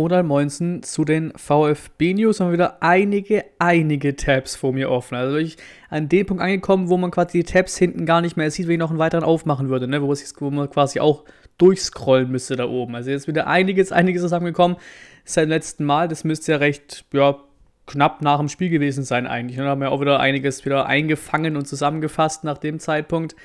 oder Moinsen zu den VfB-News. Haben wieder einige, einige Tabs vor mir offen. Also ich an dem Punkt angekommen, wo man quasi die Tabs hinten gar nicht mehr sieht, wenn ich noch einen weiteren aufmachen würde, ne? wo man quasi auch durchscrollen müsste da oben. Also jetzt wieder einiges, einiges zusammengekommen seit dem letzten Mal. Das müsste ja recht, ja, knapp nach dem Spiel gewesen sein eigentlich. Und da haben wir auch wieder einiges wieder eingefangen und zusammengefasst nach dem Zeitpunkt.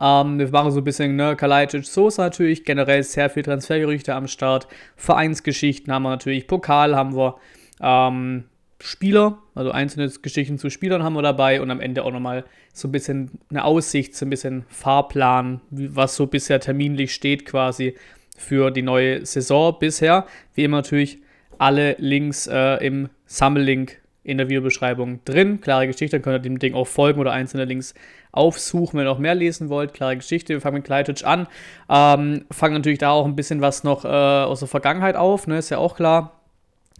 Ähm, wir machen so ein bisschen, ne, Kalajdzic, Sosa natürlich, generell sehr viel Transfergerüchte am Start. Vereinsgeschichten haben wir natürlich, Pokal haben wir, ähm, Spieler, also einzelne Geschichten zu Spielern haben wir dabei und am Ende auch nochmal so ein bisschen eine Aussicht, so ein bisschen Fahrplan, was so bisher terminlich steht quasi für die neue Saison bisher. Wie immer natürlich alle Links äh, im Sammellink in der Videobeschreibung drin. Klare Geschichte, dann könnt ihr dem Ding auch folgen oder einzelne Links aufsuchen, wenn ihr noch mehr lesen wollt. Klare Geschichte, wir fangen mit Kleititsch an. Ähm, fangen natürlich da auch ein bisschen was noch äh, aus der Vergangenheit auf, ne? ist ja auch klar.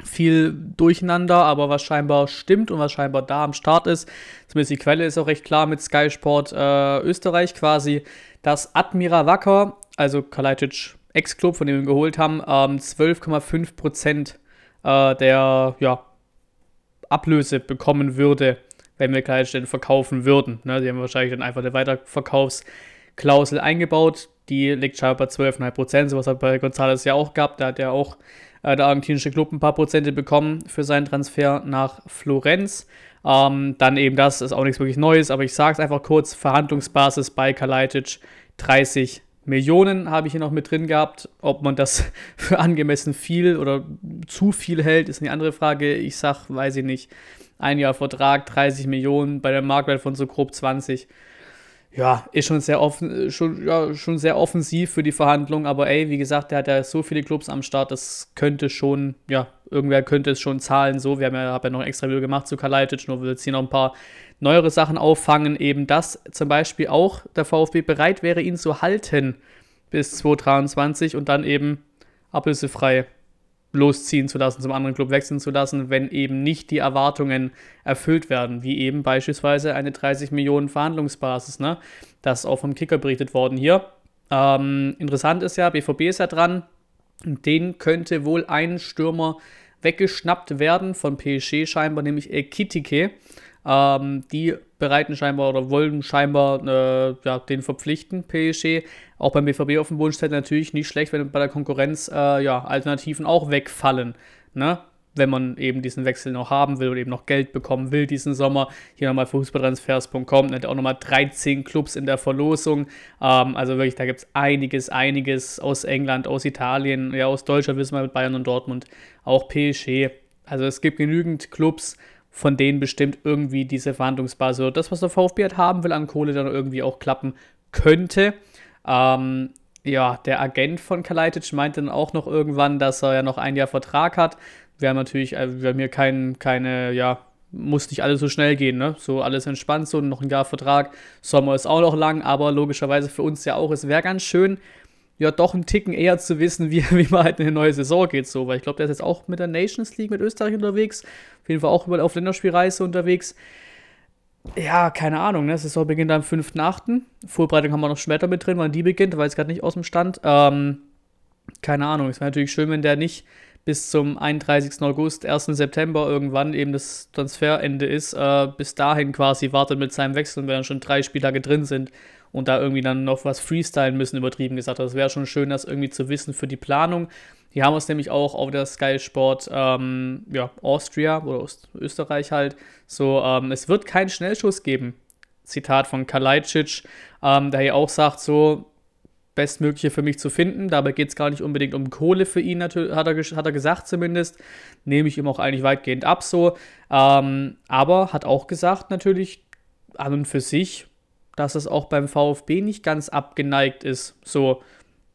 Viel durcheinander, aber was scheinbar stimmt und was scheinbar da am Start ist, zumindest die Quelle ist auch recht klar mit Sky Sport äh, Österreich quasi, dass Admira Wacker, also Kalajdzic Ex-Club, von dem wir ihn geholt haben, ähm, 12,5 Prozent äh, der ja, Ablöse bekommen würde wenn wir Kleidstellen verkaufen würden. Ne? Die haben wahrscheinlich dann einfach eine Weiterverkaufsklausel eingebaut. Die liegt scheinbar bei 12,5 Prozent. Sowas hat bei González ja auch gehabt. Da hat ja auch äh, der argentinische Club ein paar Prozente bekommen für seinen Transfer nach Florenz. Ähm, dann eben das ist auch nichts wirklich Neues, aber ich sage es einfach kurz: Verhandlungsbasis bei Kalajdzic 30 Millionen habe ich hier noch mit drin gehabt. Ob man das für angemessen viel oder zu viel hält, ist eine andere Frage. Ich sage, weiß ich nicht ein Jahr Vertrag, 30 Millionen bei der Marktwert von so grob 20. Ja, ist schon sehr, offen, schon, ja, schon sehr offensiv für die Verhandlungen, aber ey, wie gesagt, der hat ja so viele Clubs am Start, das könnte schon, ja, irgendwer könnte es schon zahlen. So, wir haben ja, hab ja noch ein extra Video gemacht zu Kalajdzic, nur will jetzt hier noch ein paar neuere Sachen auffangen, eben dass zum Beispiel auch der VfB bereit wäre, ihn zu halten bis 2023 und dann eben ablösefrei losziehen zu lassen, zum anderen Club wechseln zu lassen, wenn eben nicht die Erwartungen erfüllt werden, wie eben beispielsweise eine 30 Millionen Verhandlungsbasis. Ne? Das ist auch vom Kicker berichtet worden hier. Ähm, interessant ist ja, BVB ist ja dran, den könnte wohl ein Stürmer weggeschnappt werden von PSG scheinbar, nämlich Ekitike. Ähm, die bereiten scheinbar oder wollen scheinbar äh, ja, den verpflichten, PSG. Auch beim BVB auf dem Wunschzettel natürlich nicht schlecht, wenn bei der Konkurrenz äh, ja, Alternativen auch wegfallen. Ne? Wenn man eben diesen Wechsel noch haben will und eben noch Geld bekommen will diesen Sommer. Hier nochmal fußballtransfers.com, hat auch nochmal 13 Clubs in der Verlosung. Ähm, also wirklich, da gibt es einiges, einiges aus England, aus Italien, ja, aus Deutschland wissen wir mit Bayern und Dortmund, auch PSG. Also es gibt genügend Clubs, von denen bestimmt irgendwie diese Verhandlungsbasis oder das, was der VfB halt haben will an Kohle, dann irgendwie auch klappen könnte. Ähm, ja, der Agent von Kalajdzic meinte dann auch noch irgendwann, dass er ja noch ein Jahr Vertrag hat. Haben natürlich, äh, haben hier kein, keine, ja, muss nicht alles so schnell gehen, ne? So alles entspannt, so noch ein Jahr Vertrag. Sommer ist auch noch lang, aber logischerweise für uns ja auch. Es wäre ganz schön, ja doch einen Ticken eher zu wissen, wie, wie man halt in eine neue Saison geht, so, weil ich glaube, der ist jetzt auch mit der Nations League mit Österreich unterwegs, auf jeden Fall auch überall auf Länderspielreise unterwegs. Ja, keine Ahnung, ne? Saison beginnt am 5.8. Vorbereitung haben wir noch später mit drin, wann die beginnt, weil es gerade nicht aus dem Stand. Ähm, keine Ahnung, es wäre natürlich schön, wenn der nicht bis zum 31. August, 1. September irgendwann eben das Transferende ist, äh, bis dahin quasi wartet mit seinem Wechsel, wenn dann schon drei Spieltage drin sind und da irgendwie dann noch was freestylen müssen, übertrieben gesagt. Das wäre schon schön, das irgendwie zu wissen für die Planung. Die haben es nämlich auch auf der Sky Sport ähm, ja, Austria oder Ost Österreich halt. So, ähm, es wird keinen Schnellschuss geben. Zitat von Kalajdzic, ähm, der hier auch sagt, so, Bestmögliche für mich zu finden. Dabei geht es gar nicht unbedingt um Kohle für ihn, hat er, hat er gesagt zumindest. Nehme ich ihm auch eigentlich weitgehend ab so. Ähm, aber hat auch gesagt natürlich an und für sich, dass es auch beim VfB nicht ganz abgeneigt ist. So,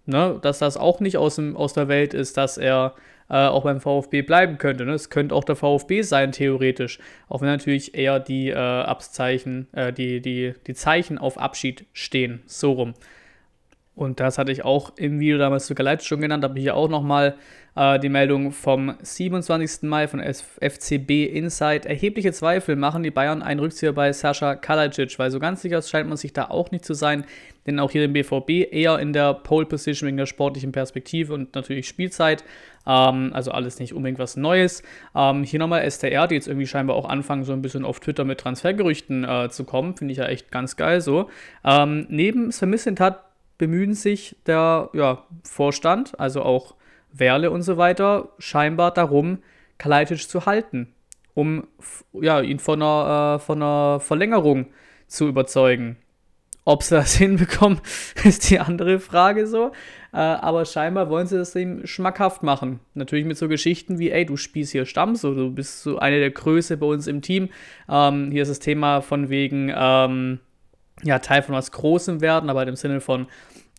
ne, dass das auch nicht aus, dem, aus der Welt ist, dass er äh, auch beim VfB bleiben könnte. Ne? Es könnte auch der VfB sein, theoretisch. Auch wenn natürlich eher die äh, Abzeichen, äh, die, die, die Zeichen auf Abschied stehen. So rum. Und das hatte ich auch im Video damals zu Galeit schon genannt, habe ich hier auch nochmal äh, die Meldung vom 27. Mai von FCB Insight. Erhebliche Zweifel machen die Bayern einen Rückzieher bei Sascha Kalajdzic, weil so ganz sicher scheint man sich da auch nicht zu sein, denn auch hier im BVB eher in der Pole Position wegen der sportlichen Perspektive und natürlich Spielzeit. Ähm, also alles nicht unbedingt was Neues. Ähm, hier nochmal STR, die jetzt irgendwie scheinbar auch anfangen, so ein bisschen auf Twitter mit Transfergerüchten äh, zu kommen. Finde ich ja echt ganz geil so. Ähm, neben Samissentat bemühen sich der ja, Vorstand, also auch Werle und so weiter, scheinbar darum, Kalajdzic zu halten, um ja, ihn von einer, äh, von einer Verlängerung zu überzeugen. Ob sie das hinbekommen, ist die andere Frage so. Äh, aber scheinbar wollen sie das ihm schmackhaft machen. Natürlich mit so Geschichten wie, ey, du spielst hier Stamm, so, du bist so eine der Größe bei uns im Team. Ähm, hier ist das Thema von wegen, ähm, ja, Teil von was Großem werden, aber im Sinne von,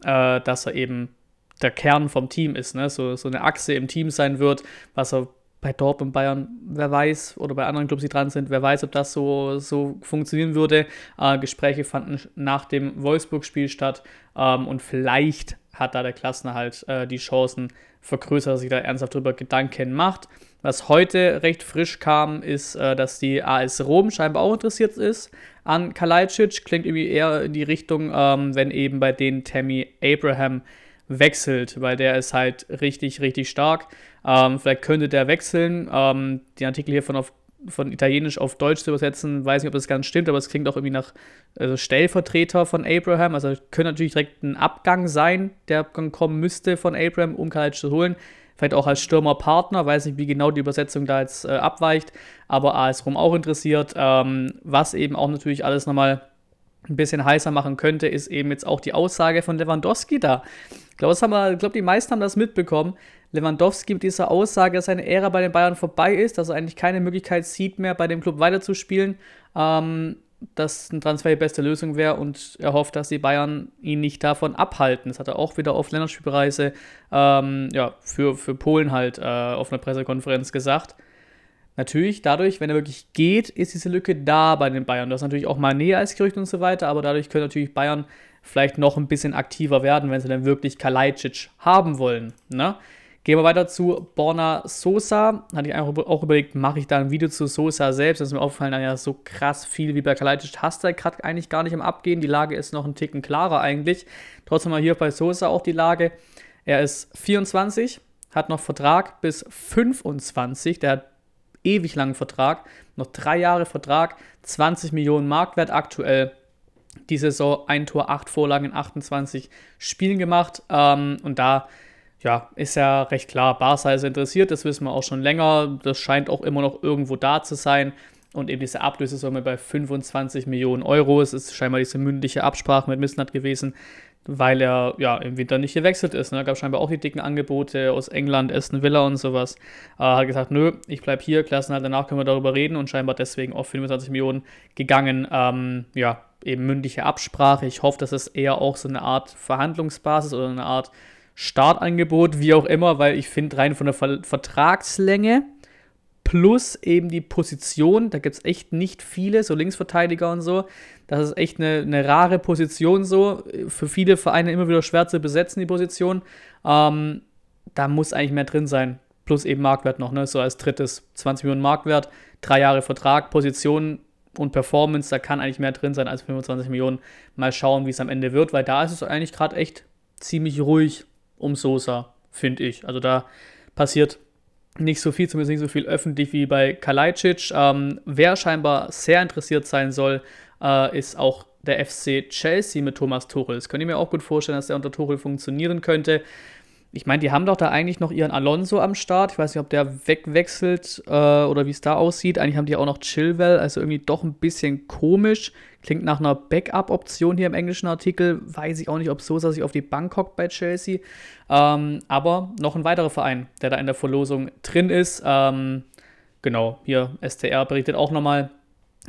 äh, dass er eben der Kern vom Team ist, ne? so, so eine Achse im Team sein wird, was er bei Dortmund, Bayern, wer weiß, oder bei anderen Clubs, die dran sind, wer weiß, ob das so, so funktionieren würde. Äh, Gespräche fanden nach dem Wolfsburg-Spiel statt ähm, und vielleicht hat da der Klassenerhalt äh, die Chancen vergrößert, dass sich da ernsthaft drüber Gedanken macht. Was heute recht frisch kam, ist, äh, dass die AS Rom scheinbar auch interessiert ist an Kalajdzic. Klingt irgendwie eher in die Richtung, ähm, wenn eben bei denen Tammy Abraham wechselt, weil der ist halt richtig, richtig stark. Ähm, vielleicht könnte der wechseln. Ähm, die Artikel hier von, auf, von Italienisch auf Deutsch zu übersetzen, weiß nicht, ob das ganz stimmt, aber es klingt auch irgendwie nach also Stellvertreter von Abraham. Also könnte natürlich direkt ein Abgang sein, der kommen müsste von Abraham, um Kalajdzic zu holen vielleicht auch als Stürmerpartner, weiß nicht, wie genau die Übersetzung da jetzt äh, abweicht, aber AS Rom auch interessiert. Ähm, was eben auch natürlich alles nochmal ein bisschen heißer machen könnte, ist eben jetzt auch die Aussage von Lewandowski da. Ich glaube, glaub, die meisten haben das mitbekommen. Lewandowski mit dieser Aussage, dass seine Ära bei den Bayern vorbei ist, dass er eigentlich keine Möglichkeit sieht, mehr bei dem Club weiterzuspielen. Ähm, dass ein Transfer die beste Lösung wäre und er hofft, dass die Bayern ihn nicht davon abhalten. Das hat er auch wieder auf Länderspielreise ähm, ja, für, für Polen halt äh, auf einer Pressekonferenz gesagt. Natürlich, dadurch, wenn er wirklich geht, ist diese Lücke da bei den Bayern. Das ist natürlich auch mal näher als Gerücht und so weiter, aber dadurch können natürlich Bayern vielleicht noch ein bisschen aktiver werden, wenn sie dann wirklich Kalajdzic haben wollen. Ne? Gehen wir weiter zu Borna Sosa. Hatte ich auch überlegt, mache ich da ein Video zu Sosa selbst? Das ist mir aufgefallen, naja, so krass viel wie bei Kalajdzic hast du gerade eigentlich gar nicht im Abgehen. Die Lage ist noch ein Ticken klarer eigentlich. Trotzdem mal hier bei Sosa auch die Lage. Er ist 24, hat noch Vertrag bis 25. Der hat ewig langen Vertrag. Noch drei Jahre Vertrag, 20 Millionen Marktwert aktuell. Die Saison ein Tor, acht Vorlagen in 28 Spielen gemacht. Ähm, und da ja, ist ja recht klar, Barca ist interessiert, das wissen wir auch schon länger. Das scheint auch immer noch irgendwo da zu sein. Und eben diese Ablösesumme bei 25 Millionen Euro. Es ist scheinbar diese mündliche Absprache mit Missnat gewesen, weil er ja im Winter nicht gewechselt ist. Ne? gab scheinbar auch die dicken Angebote aus England, Aston Villa und sowas. Äh, hat gesagt, nö, ich bleibe hier, Klassenhalt, danach können wir darüber reden und scheinbar deswegen auf 25 Millionen gegangen. Ähm, ja, eben mündliche Absprache. Ich hoffe, dass es eher auch so eine Art Verhandlungsbasis oder eine Art Startangebot, wie auch immer, weil ich finde, rein von der Ver Vertragslänge plus eben die Position, da gibt es echt nicht viele, so Linksverteidiger und so. Das ist echt eine, eine rare Position so. Für viele Vereine immer wieder schwer zu besetzen, die Position. Ähm, da muss eigentlich mehr drin sein. Plus eben Marktwert noch, ne? So als drittes 20 Millionen Marktwert, drei Jahre Vertrag, Position und Performance, da kann eigentlich mehr drin sein als 25 Millionen. Mal schauen, wie es am Ende wird, weil da ist es eigentlich gerade echt ziemlich ruhig um Sosa, finde ich. Also da passiert nicht so viel, zumindest nicht so viel öffentlich wie bei Kalajdzic. Ähm, wer scheinbar sehr interessiert sein soll, äh, ist auch der FC Chelsea mit Thomas Tuchel. Das könnte ich mir auch gut vorstellen, dass der unter Tuchel funktionieren könnte ich meine, die haben doch da eigentlich noch ihren Alonso am Start. Ich weiß nicht, ob der wegwechselt äh, oder wie es da aussieht. Eigentlich haben die auch noch Chilwell, also irgendwie doch ein bisschen komisch. Klingt nach einer Backup-Option hier im englischen Artikel. Weiß ich auch nicht, ob Sosa sich auf die Bank hockt bei Chelsea. Ähm, aber noch ein weiterer Verein, der da in der Verlosung drin ist. Ähm, genau, hier STR berichtet auch nochmal,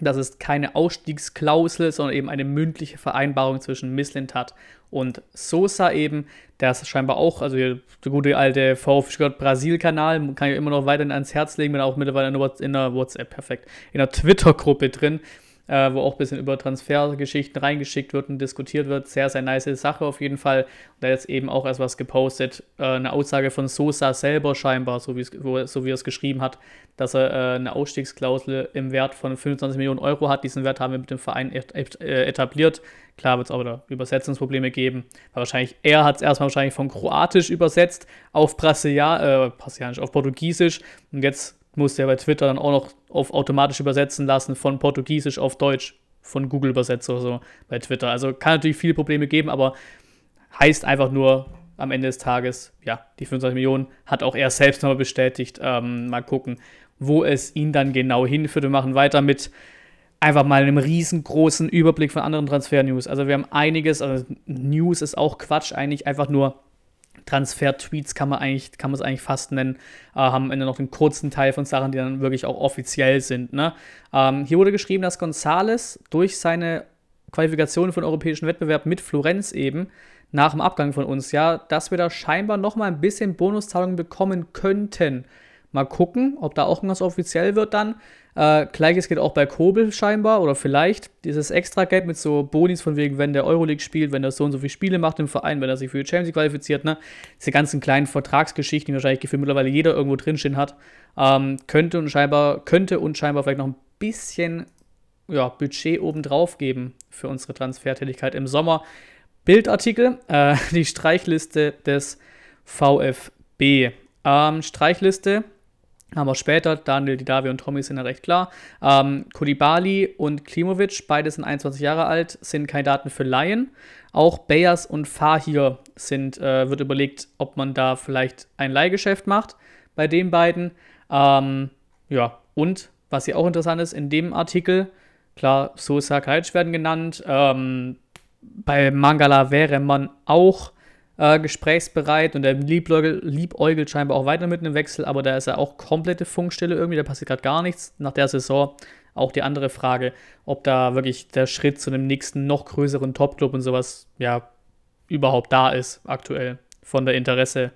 das ist keine Ausstiegsklausel, sondern eben eine mündliche Vereinbarung zwischen Misslintat und Sosa eben. Der ist scheinbar auch, also der gute alte VfB Brasil-Kanal, kann ich immer noch weiterhin ans Herz legen, bin auch mittlerweile in der WhatsApp, perfekt, in der Twitter-Gruppe drin. Äh, wo auch ein bisschen über Transfergeschichten reingeschickt wird und diskutiert wird. Sehr, sehr nice Sache auf jeden Fall. Und da jetzt eben auch erst was gepostet. Äh, eine Aussage von Sosa selber scheinbar, so wie, so wie er es geschrieben hat, dass er äh, eine Ausstiegsklausel im Wert von 25 Millionen Euro hat. Diesen Wert haben wir mit dem Verein äh, etabliert. Klar wird es auch wieder Übersetzungsprobleme geben. Weil wahrscheinlich, er hat es erstmal wahrscheinlich von Kroatisch übersetzt auf Brasilia, äh, Brasilianisch, auf Portugiesisch. Und jetzt musste er bei Twitter dann auch noch auf automatisch übersetzen lassen von Portugiesisch auf Deutsch von Google übersetzt oder so bei Twitter. Also kann natürlich viele Probleme geben, aber heißt einfach nur am Ende des Tages, ja, die 25 Millionen hat auch er selbst nochmal bestätigt. Ähm, mal gucken, wo es ihn dann genau hinführt. Wir machen weiter mit einfach mal einem riesengroßen Überblick von anderen Transfer-News. Also wir haben einiges, also News ist auch Quatsch, eigentlich einfach nur Transfer-Tweets kann man eigentlich, kann man es eigentlich fast nennen, äh, haben am Ende noch den kurzen Teil von Sachen, die dann wirklich auch offiziell sind. Ne? Ähm, hier wurde geschrieben, dass Gonzales durch seine Qualifikation für den europäischen Wettbewerb mit Florenz eben nach dem Abgang von uns, ja, dass wir da scheinbar noch mal ein bisschen Bonuszahlungen bekommen könnten. Mal gucken, ob da auch irgendwas offiziell wird dann. Äh, Gleiches geht auch bei Kobel scheinbar oder vielleicht. Dieses Extra-Geld mit so Bonis von wegen, wenn der Euroleague spielt, wenn er so und so viele Spiele macht im Verein, wenn er sich für die Champions League qualifiziert, ne? Diese ganzen kleinen Vertragsgeschichten, die wahrscheinlich gefühlt mittlerweile jeder irgendwo drinstehen hat, ähm, könnte und scheinbar, könnte und scheinbar vielleicht noch ein bisschen ja, Budget obendrauf geben für unsere Transfertätigkeit im Sommer. Bildartikel, äh, die Streichliste des VfB. Ähm, Streichliste haben wir später, Daniel, Didavi und Tommy sind ja recht klar. Ähm, Kulibali und Klimovic, beide sind 21 Jahre alt, sind Kandidaten für Laien. Auch Bayers und Fahir sind, äh, wird überlegt, ob man da vielleicht ein Leihgeschäft macht bei den beiden. Ähm, ja, und was hier auch interessant ist, in dem Artikel, klar, Sosa Kaic werden genannt. Ähm, bei Mangala wäre man auch äh, gesprächsbereit und er liebäugelt, liebäugelt scheinbar auch weiter mit einem Wechsel, aber da ist er auch komplette Funkstille irgendwie, da passiert gerade gar nichts nach der Saison. Auch die andere Frage, ob da wirklich der Schritt zu einem nächsten, noch größeren Topclub und sowas, ja, überhaupt da ist aktuell von der Interesse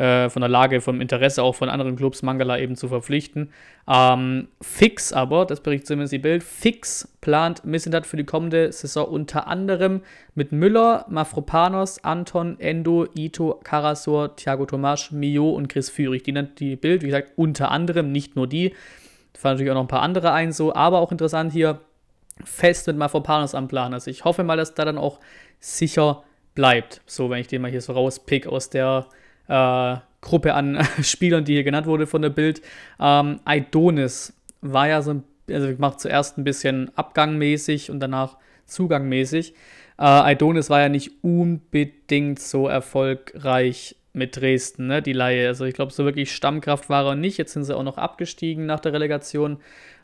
äh, von der Lage, vom Interesse auch von anderen Clubs Mangala eben zu verpflichten. Ähm, fix aber, das berichtet zumindest die Bild, fix plant Missentat für die kommende Saison unter anderem mit Müller, Mafropanos, Anton, Endo, Ito, Karasor, Thiago Tomasch, Mio und Chris Führig. Die nennt die Bild, wie gesagt, unter anderem, nicht nur die. Da fallen natürlich auch noch ein paar andere ein, so, aber auch interessant hier, fest mit Mafropanos am Plan. Also ich hoffe mal, dass da dann auch sicher bleibt. So, wenn ich den mal hier so rauspick aus der äh, Gruppe an Spielern, die hier genannt wurde von der Bild. Ähm, Aidonis war ja so ein, also macht zuerst ein bisschen abgangmäßig und danach zugangmäßig. Äh, Aidonis war ja nicht unbedingt so erfolgreich mit Dresden, ne, die Laie. Also ich glaube, so wirklich Stammkraft war er nicht. Jetzt sind sie auch noch abgestiegen nach der Relegation.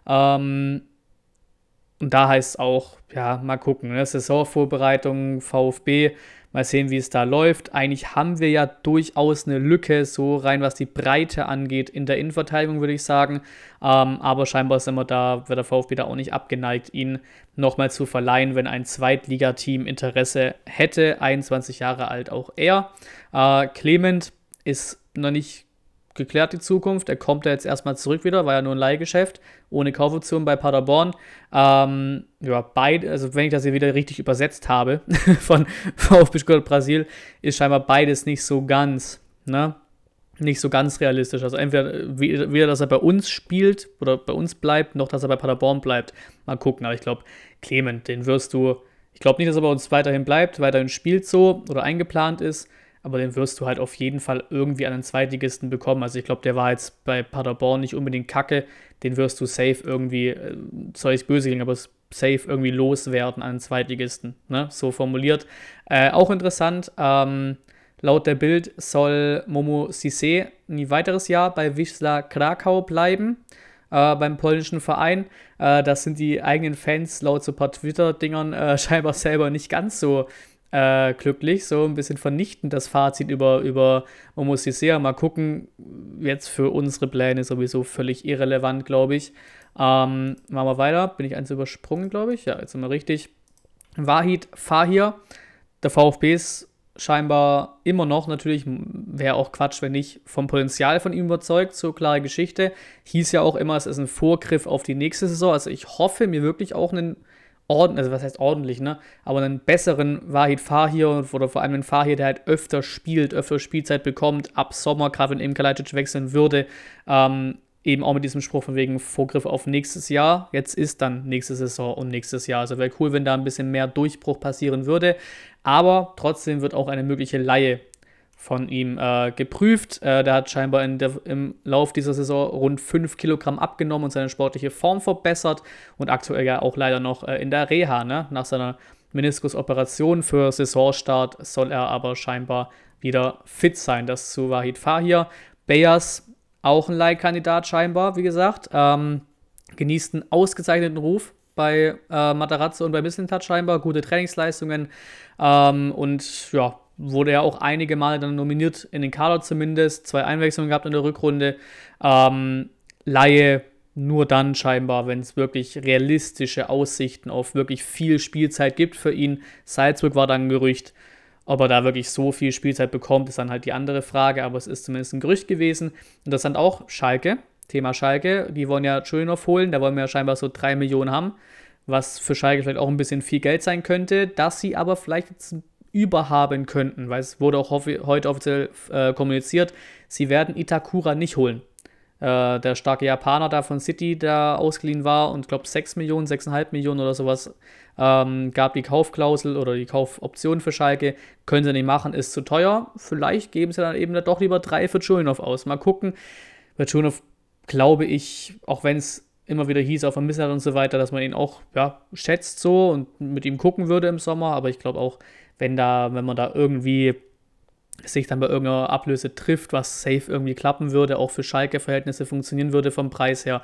Ähm, und da heißt es auch, ja, mal gucken, ne? Saisonvorbereitung, VfB, Mal sehen, wie es da läuft. Eigentlich haben wir ja durchaus eine Lücke, so rein was die Breite angeht, in der Innenverteidigung, würde ich sagen. Ähm, aber scheinbar sind wir da, wird der VfB da auch nicht abgeneigt, ihn nochmal zu verleihen, wenn ein Zweitligateam Interesse hätte. 21 Jahre alt auch er. Äh, Clement ist noch nicht geklärt, die Zukunft. Er kommt ja jetzt erstmal zurück wieder, war ja nur ein Leihgeschäft, ohne Kaufoption bei Paderborn. Ähm, ja, beide, also wenn ich das hier wieder richtig übersetzt habe, von VfB Stuttgart Brasil, ist scheinbar beides nicht so ganz, ne? Nicht so ganz realistisch. Also entweder weder, dass er bei uns spielt oder bei uns bleibt, noch dass er bei Paderborn bleibt. Mal gucken. Aber ich glaube, Clement, den wirst du. Ich glaube nicht, dass er bei uns weiterhin bleibt, weiterhin spielt so oder eingeplant ist aber den wirst du halt auf jeden Fall irgendwie an einen Zweitligisten bekommen. Also ich glaube, der war jetzt bei Paderborn nicht unbedingt kacke. Den wirst du safe irgendwie, äh, soll ich böse gehen, aber safe irgendwie loswerden an einen Zweitligisten. Ne? So formuliert. Äh, auch interessant, ähm, laut der Bild soll Momo Sisse ein weiteres Jahr bei Wisla Krakau bleiben. Äh, beim polnischen Verein. Äh, das sind die eigenen Fans laut so ein paar Twitter-Dingern äh, scheinbar selber nicht ganz so äh, glücklich. So ein bisschen vernichtend das Fazit über, über Momo Sisea. Mal gucken, jetzt für unsere Pläne sowieso völlig irrelevant, glaube ich. Ähm, machen wir weiter. Bin ich eins übersprungen, glaube ich? Ja, jetzt sind wir richtig. Wahid Fahir, der VfB ist scheinbar immer noch, natürlich wäre auch Quatsch, wenn nicht vom Potenzial von ihm überzeugt, so klare Geschichte. Hieß ja auch immer, es ist ein Vorgriff auf die nächste Saison. Also ich hoffe mir wirklich auch einen ordentlich, also was heißt ordentlich, ne? Aber einen besseren Wahid Fahir oder vor allem einen Fahir, der halt öfter spielt, öfter Spielzeit bekommt, ab Sommer, gerade wenn eben Kalajdzic wechseln würde, ähm, eben auch mit diesem Spruch von wegen Vorgriff auf nächstes Jahr. Jetzt ist dann nächste Saison und nächstes Jahr. Also wäre cool, wenn da ein bisschen mehr Durchbruch passieren würde. Aber trotzdem wird auch eine mögliche Laie von ihm äh, geprüft. Äh, der hat scheinbar der, im Lauf dieser Saison rund 5 Kilogramm abgenommen und seine sportliche Form verbessert und aktuell ja auch leider noch äh, in der Reha. Ne? Nach seiner Meniskusoperation für Saisonstart soll er aber scheinbar wieder fit sein. Das zu Wahid Fahir. Bayers auch ein Leihkandidat scheinbar, wie gesagt. Ähm, genießt einen ausgezeichneten Ruf bei äh, Matarazzo und bei Mislintat scheinbar. Gute Trainingsleistungen ähm, und ja, wurde ja auch einige Male dann nominiert in den Kader zumindest. Zwei Einwechslungen gehabt in der Rückrunde. Ähm, Laie nur dann scheinbar, wenn es wirklich realistische Aussichten auf wirklich viel Spielzeit gibt für ihn. Salzburg war dann ein Gerücht. Ob er da wirklich so viel Spielzeit bekommt, ist dann halt die andere Frage, aber es ist zumindest ein Gerücht gewesen. Und das sind auch Schalke, Thema Schalke, die wollen ja Schulinov holen, da wollen wir ja scheinbar so drei Millionen haben, was für Schalke vielleicht auch ein bisschen viel Geld sein könnte, dass sie aber vielleicht jetzt überhaben könnten, weil es wurde auch heute offiziell äh, kommuniziert, sie werden Itakura nicht holen. Äh, der starke Japaner da von City, der ausgeliehen war und glaube 6 Millionen, 6,5 Millionen oder sowas, ähm, gab die Kaufklausel oder die Kaufoption für Schalke. Können sie nicht machen, ist zu teuer. Vielleicht geben sie dann eben doch lieber drei für Chulnov aus. Mal gucken. Bei Chulnov glaube ich, auch wenn es immer wieder hieß auf Vermisser und so weiter, dass man ihn auch ja, schätzt so und mit ihm gucken würde im Sommer. Aber ich glaube auch, wenn da, wenn man da irgendwie sich dann bei irgendeiner Ablöse trifft, was safe irgendwie klappen würde, auch für Schalke-Verhältnisse funktionieren würde vom Preis her,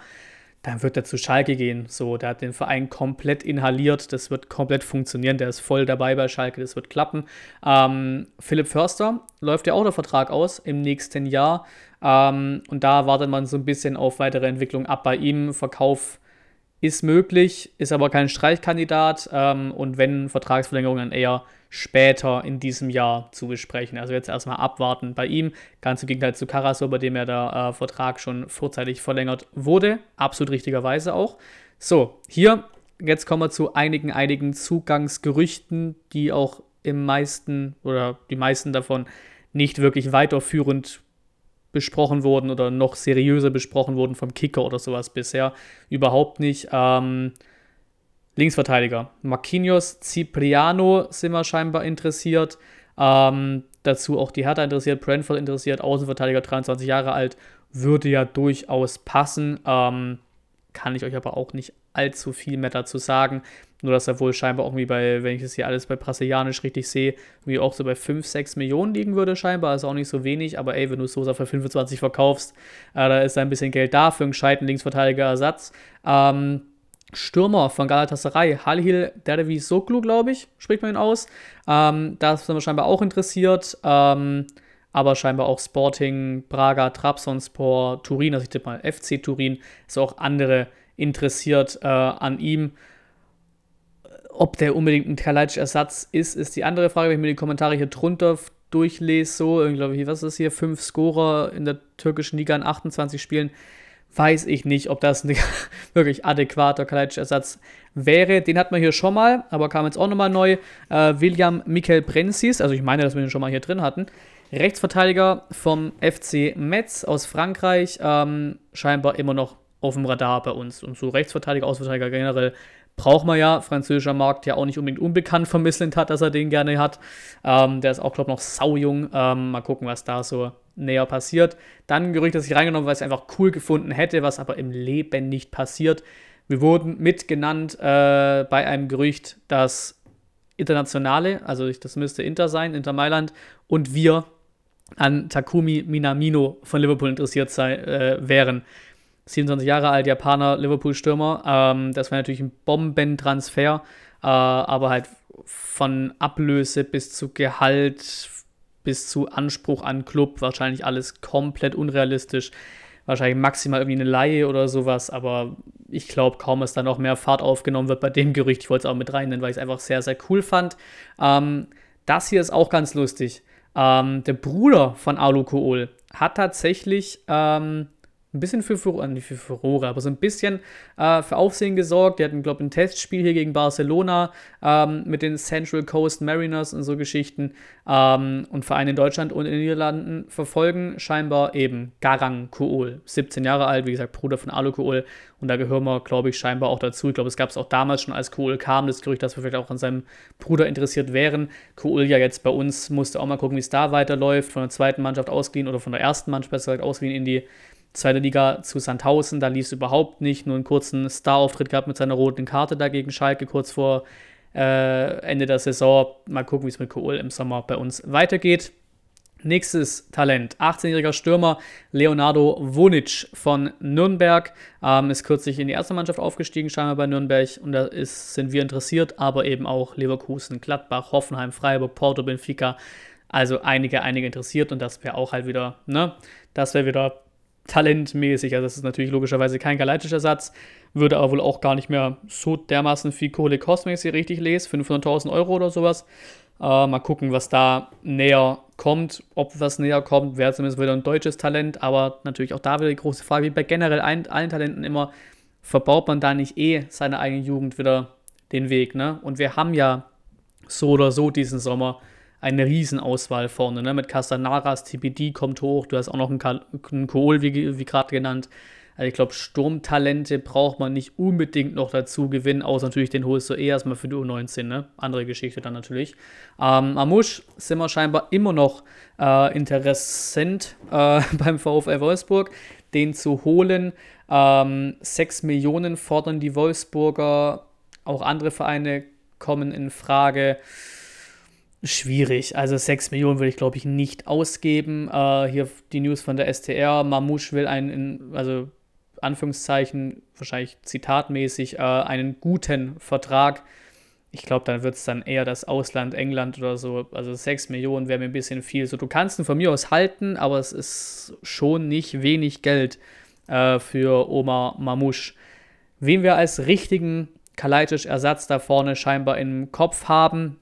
dann wird er zu Schalke gehen. So, der hat den Verein komplett inhaliert, das wird komplett funktionieren, der ist voll dabei bei Schalke, das wird klappen. Ähm, Philipp Förster läuft ja auch der Vertrag aus im nächsten Jahr ähm, und da wartet man so ein bisschen auf weitere Entwicklung ab bei ihm. Verkauf ist möglich, ist aber kein Streichkandidat ähm, und wenn Vertragsverlängerung dann eher später in diesem Jahr zu besprechen. Also jetzt erstmal abwarten bei ihm. Ganz im Gegenteil zu Karasor, bei dem ja der äh, Vertrag schon vorzeitig verlängert wurde. Absolut richtigerweise auch. So, hier, jetzt kommen wir zu einigen, einigen Zugangsgerüchten, die auch im meisten oder die meisten davon nicht wirklich weiterführend besprochen wurden oder noch seriöser besprochen wurden vom Kicker oder sowas bisher. Überhaupt nicht. Ähm, Linksverteidiger. Marquinhos Cipriano sind wir scheinbar interessiert. Ähm, dazu auch die Hertha interessiert, Brentford interessiert, Außenverteidiger 23 Jahre alt, würde ja durchaus passen. Ähm, kann ich euch aber auch nicht allzu viel mehr dazu sagen. Nur, dass er wohl scheinbar irgendwie bei, wenn ich das hier alles bei Brasilianisch richtig sehe, wie auch so bei 5, 6 Millionen liegen würde, scheinbar. Also auch nicht so wenig, aber ey, wenn du Sosa für 25 verkaufst, äh, da ist ein bisschen Geld da für einen gescheiten Linksverteidiger-Ersatz. Ähm, Stürmer von Galatasaray, Halil Dervi Soklu, glaube ich, spricht man ihn aus. Ähm, da sind wir scheinbar auch interessiert. Ähm, aber scheinbar auch Sporting, Braga, Trabzonspor, Turin, also ich tippe mal FC Turin, ist auch andere interessiert äh, an ihm. Ob der unbedingt ein Kalajdzic-Ersatz ist, ist die andere Frage. Wenn ich mir die Kommentare hier drunter durchlese, so, ich glaube, was ist das hier? Fünf Scorer in der türkischen Liga in 28 Spielen weiß ich nicht, ob das ein wirklich adäquater Kalajdzic-Ersatz wäre. Den hat man hier schon mal, aber kam jetzt auch nochmal neu. Äh, William Mikel Brenzis, also ich meine, dass wir den schon mal hier drin hatten. Rechtsverteidiger vom FC Metz aus Frankreich, ähm, scheinbar immer noch auf dem Radar bei uns. Und so Rechtsverteidiger, Außenverteidiger generell braucht man ja. Französischer Markt ja auch nicht unbedingt unbekannt vermisselnd hat, dass er den gerne hat. Ähm, der ist auch, glaube ich, noch saujung. Ähm, mal gucken, was da so näher passiert. Dann ein Gerücht, das ich reingenommen, weil ich es einfach cool gefunden hätte, was aber im Leben nicht passiert. Wir wurden mitgenannt äh, bei einem Gerücht, dass Internationale, also das müsste Inter sein, Inter Mailand, und wir an Takumi Minamino von Liverpool interessiert sei, äh, wären. 27 Jahre alt, Japaner, Liverpool-Stürmer. Ähm, das wäre natürlich ein Bombentransfer, äh, aber halt von Ablöse bis zu Gehalt, bis zu Anspruch an Club wahrscheinlich alles komplett unrealistisch. Wahrscheinlich maximal irgendwie eine Laie oder sowas, aber ich glaube kaum, dass da noch mehr Fahrt aufgenommen wird bei dem Gerücht. Ich wollte es auch mit reinnehmen, weil ich es einfach sehr, sehr cool fand. Ähm, Das hier ist auch ganz lustig. Ähm, der Bruder von Alukool hat tatsächlich ähm, ein bisschen für, Furore, nicht für Furore, aber so ein bisschen äh, für Aufsehen gesorgt. Die hatten, glaube ich, ein Testspiel hier gegen Barcelona ähm, mit den Central Coast Mariners und so Geschichten. Ähm, und Vereine in Deutschland und in den Niederlanden verfolgen scheinbar eben Garang Kool. 17 Jahre alt, wie gesagt, Bruder von Alu Kool. Und da gehören wir, glaube ich, scheinbar auch dazu. Ich glaube, es gab es auch damals schon, als Kool kam, das Gerücht, dass wir vielleicht auch an seinem Bruder interessiert wären. Kool ja jetzt bei uns, musste auch mal gucken, wie es da weiterläuft. Von der zweiten Mannschaft ausgeliehen oder von der ersten Mannschaft, besser gesagt, ausgeliehen in die Zweite Liga zu Sandhausen, da lief es überhaupt nicht. Nur einen kurzen Star-Auftritt gehabt mit seiner roten Karte dagegen Schalke kurz vor äh, Ende der Saison. Mal gucken, wie es mit Kohl im Sommer bei uns weitergeht. Nächstes Talent, 18-jähriger Stürmer Leonardo Wonic von Nürnberg, ähm, ist kürzlich in die erste Mannschaft aufgestiegen, scheinbar bei Nürnberg und da ist, sind wir interessiert, aber eben auch Leverkusen, Gladbach, Hoffenheim, Freiburg, Porto, Benfica, also einige, einige interessiert und das wäre auch halt wieder, ne, das wäre wieder talentmäßig. Also das ist natürlich logischerweise kein galaktischer Satz, würde aber wohl auch gar nicht mehr so dermaßen viel Kohle kosten, wenn ich sie richtig lese, 500.000 Euro oder sowas. Äh, mal gucken, was da näher kommt, ob was näher kommt, wäre zumindest wieder ein deutsches Talent, aber natürlich auch da wieder die große Frage, wie bei generell allen, allen Talenten immer, verbaut man da nicht eh seine eigene Jugend wieder den Weg, ne? Und wir haben ja so oder so diesen Sommer eine Riesenauswahl vorne, ne? Mit Castanaras, TPD kommt hoch, du hast auch noch einen, Kohl, wie, wie gerade genannt. Also ich glaube, Sturmtalente braucht man nicht unbedingt noch dazu gewinnen, außer natürlich den holst du eh erstmal für die U19, ne? Andere Geschichte dann natürlich. Ähm, Amusch sind wir scheinbar immer noch äh, interessant äh, beim VfL Wolfsburg, den zu holen. Ähm, 6 Millionen fordern die Wolfsburger, auch andere Vereine kommen in Frage schwierig. Also 6 Millionen würde ich, glaube ich, nicht ausgeben. Äh, hier die News von der STR. Mamouche will einen, also Anführungszeichen, wahrscheinlich zitatmäßig, äh, einen guten Vertrag. Ich glaube, dann wird es dann eher das Ausland, England oder so. Also 6 Millionen wäre mir ein bisschen viel. So, du kannst ihn von mir aus halten, aber es ist schon nicht wenig Geld äh, für Omar Mamouche. Wen wir als richtigen Kalajdzic-Ersatz da vorne scheinbar im Kopf haben,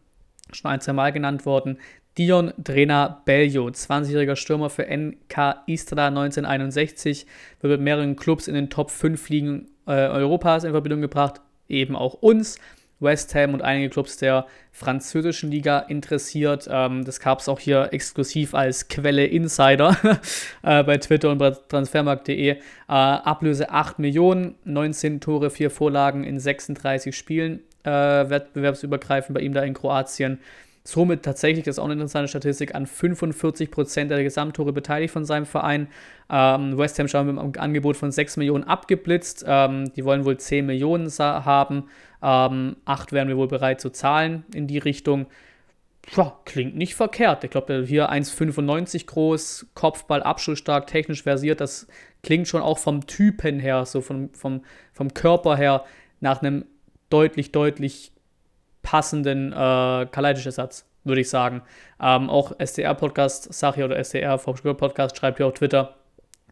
schon ein, zwei Mal genannt worden. Dion Drena Bello, 20-jähriger Stürmer für NK Istra 1961, wird mit mehreren Clubs in den Top 5 Ligen äh, Europas in Verbindung gebracht, eben auch uns. West Ham und einige Clubs der französischen Liga interessiert. Ähm, das gab es auch hier exklusiv als Quelle Insider äh, bei Twitter und bei transfermarkt.de. Äh, Ablöse 8 Millionen, 19 Tore, 4 Vorlagen in 36 Spielen äh, wettbewerbsübergreifend bei ihm da in Kroatien. Somit tatsächlich, das ist auch eine interessante Statistik, an 45% der Gesamttore beteiligt von seinem Verein. Ähm, West Ham schon mit einem Angebot von 6 Millionen abgeblitzt. Ähm, die wollen wohl 10 Millionen haben. Ähm, 8 wären wir wohl bereit zu zahlen in die Richtung. Ja, klingt nicht verkehrt. Ich glaube, hier 1,95 groß, Kopfball, abschlussstark, technisch versiert. Das klingt schon auch vom Typen her, so vom, vom, vom Körper her, nach einem deutlich, deutlich passenden äh, Kaleidisch-Ersatz, würde ich sagen. Ähm, auch SDR-Podcast, Sachi oder SDR, Podcast schreibt hier auf Twitter.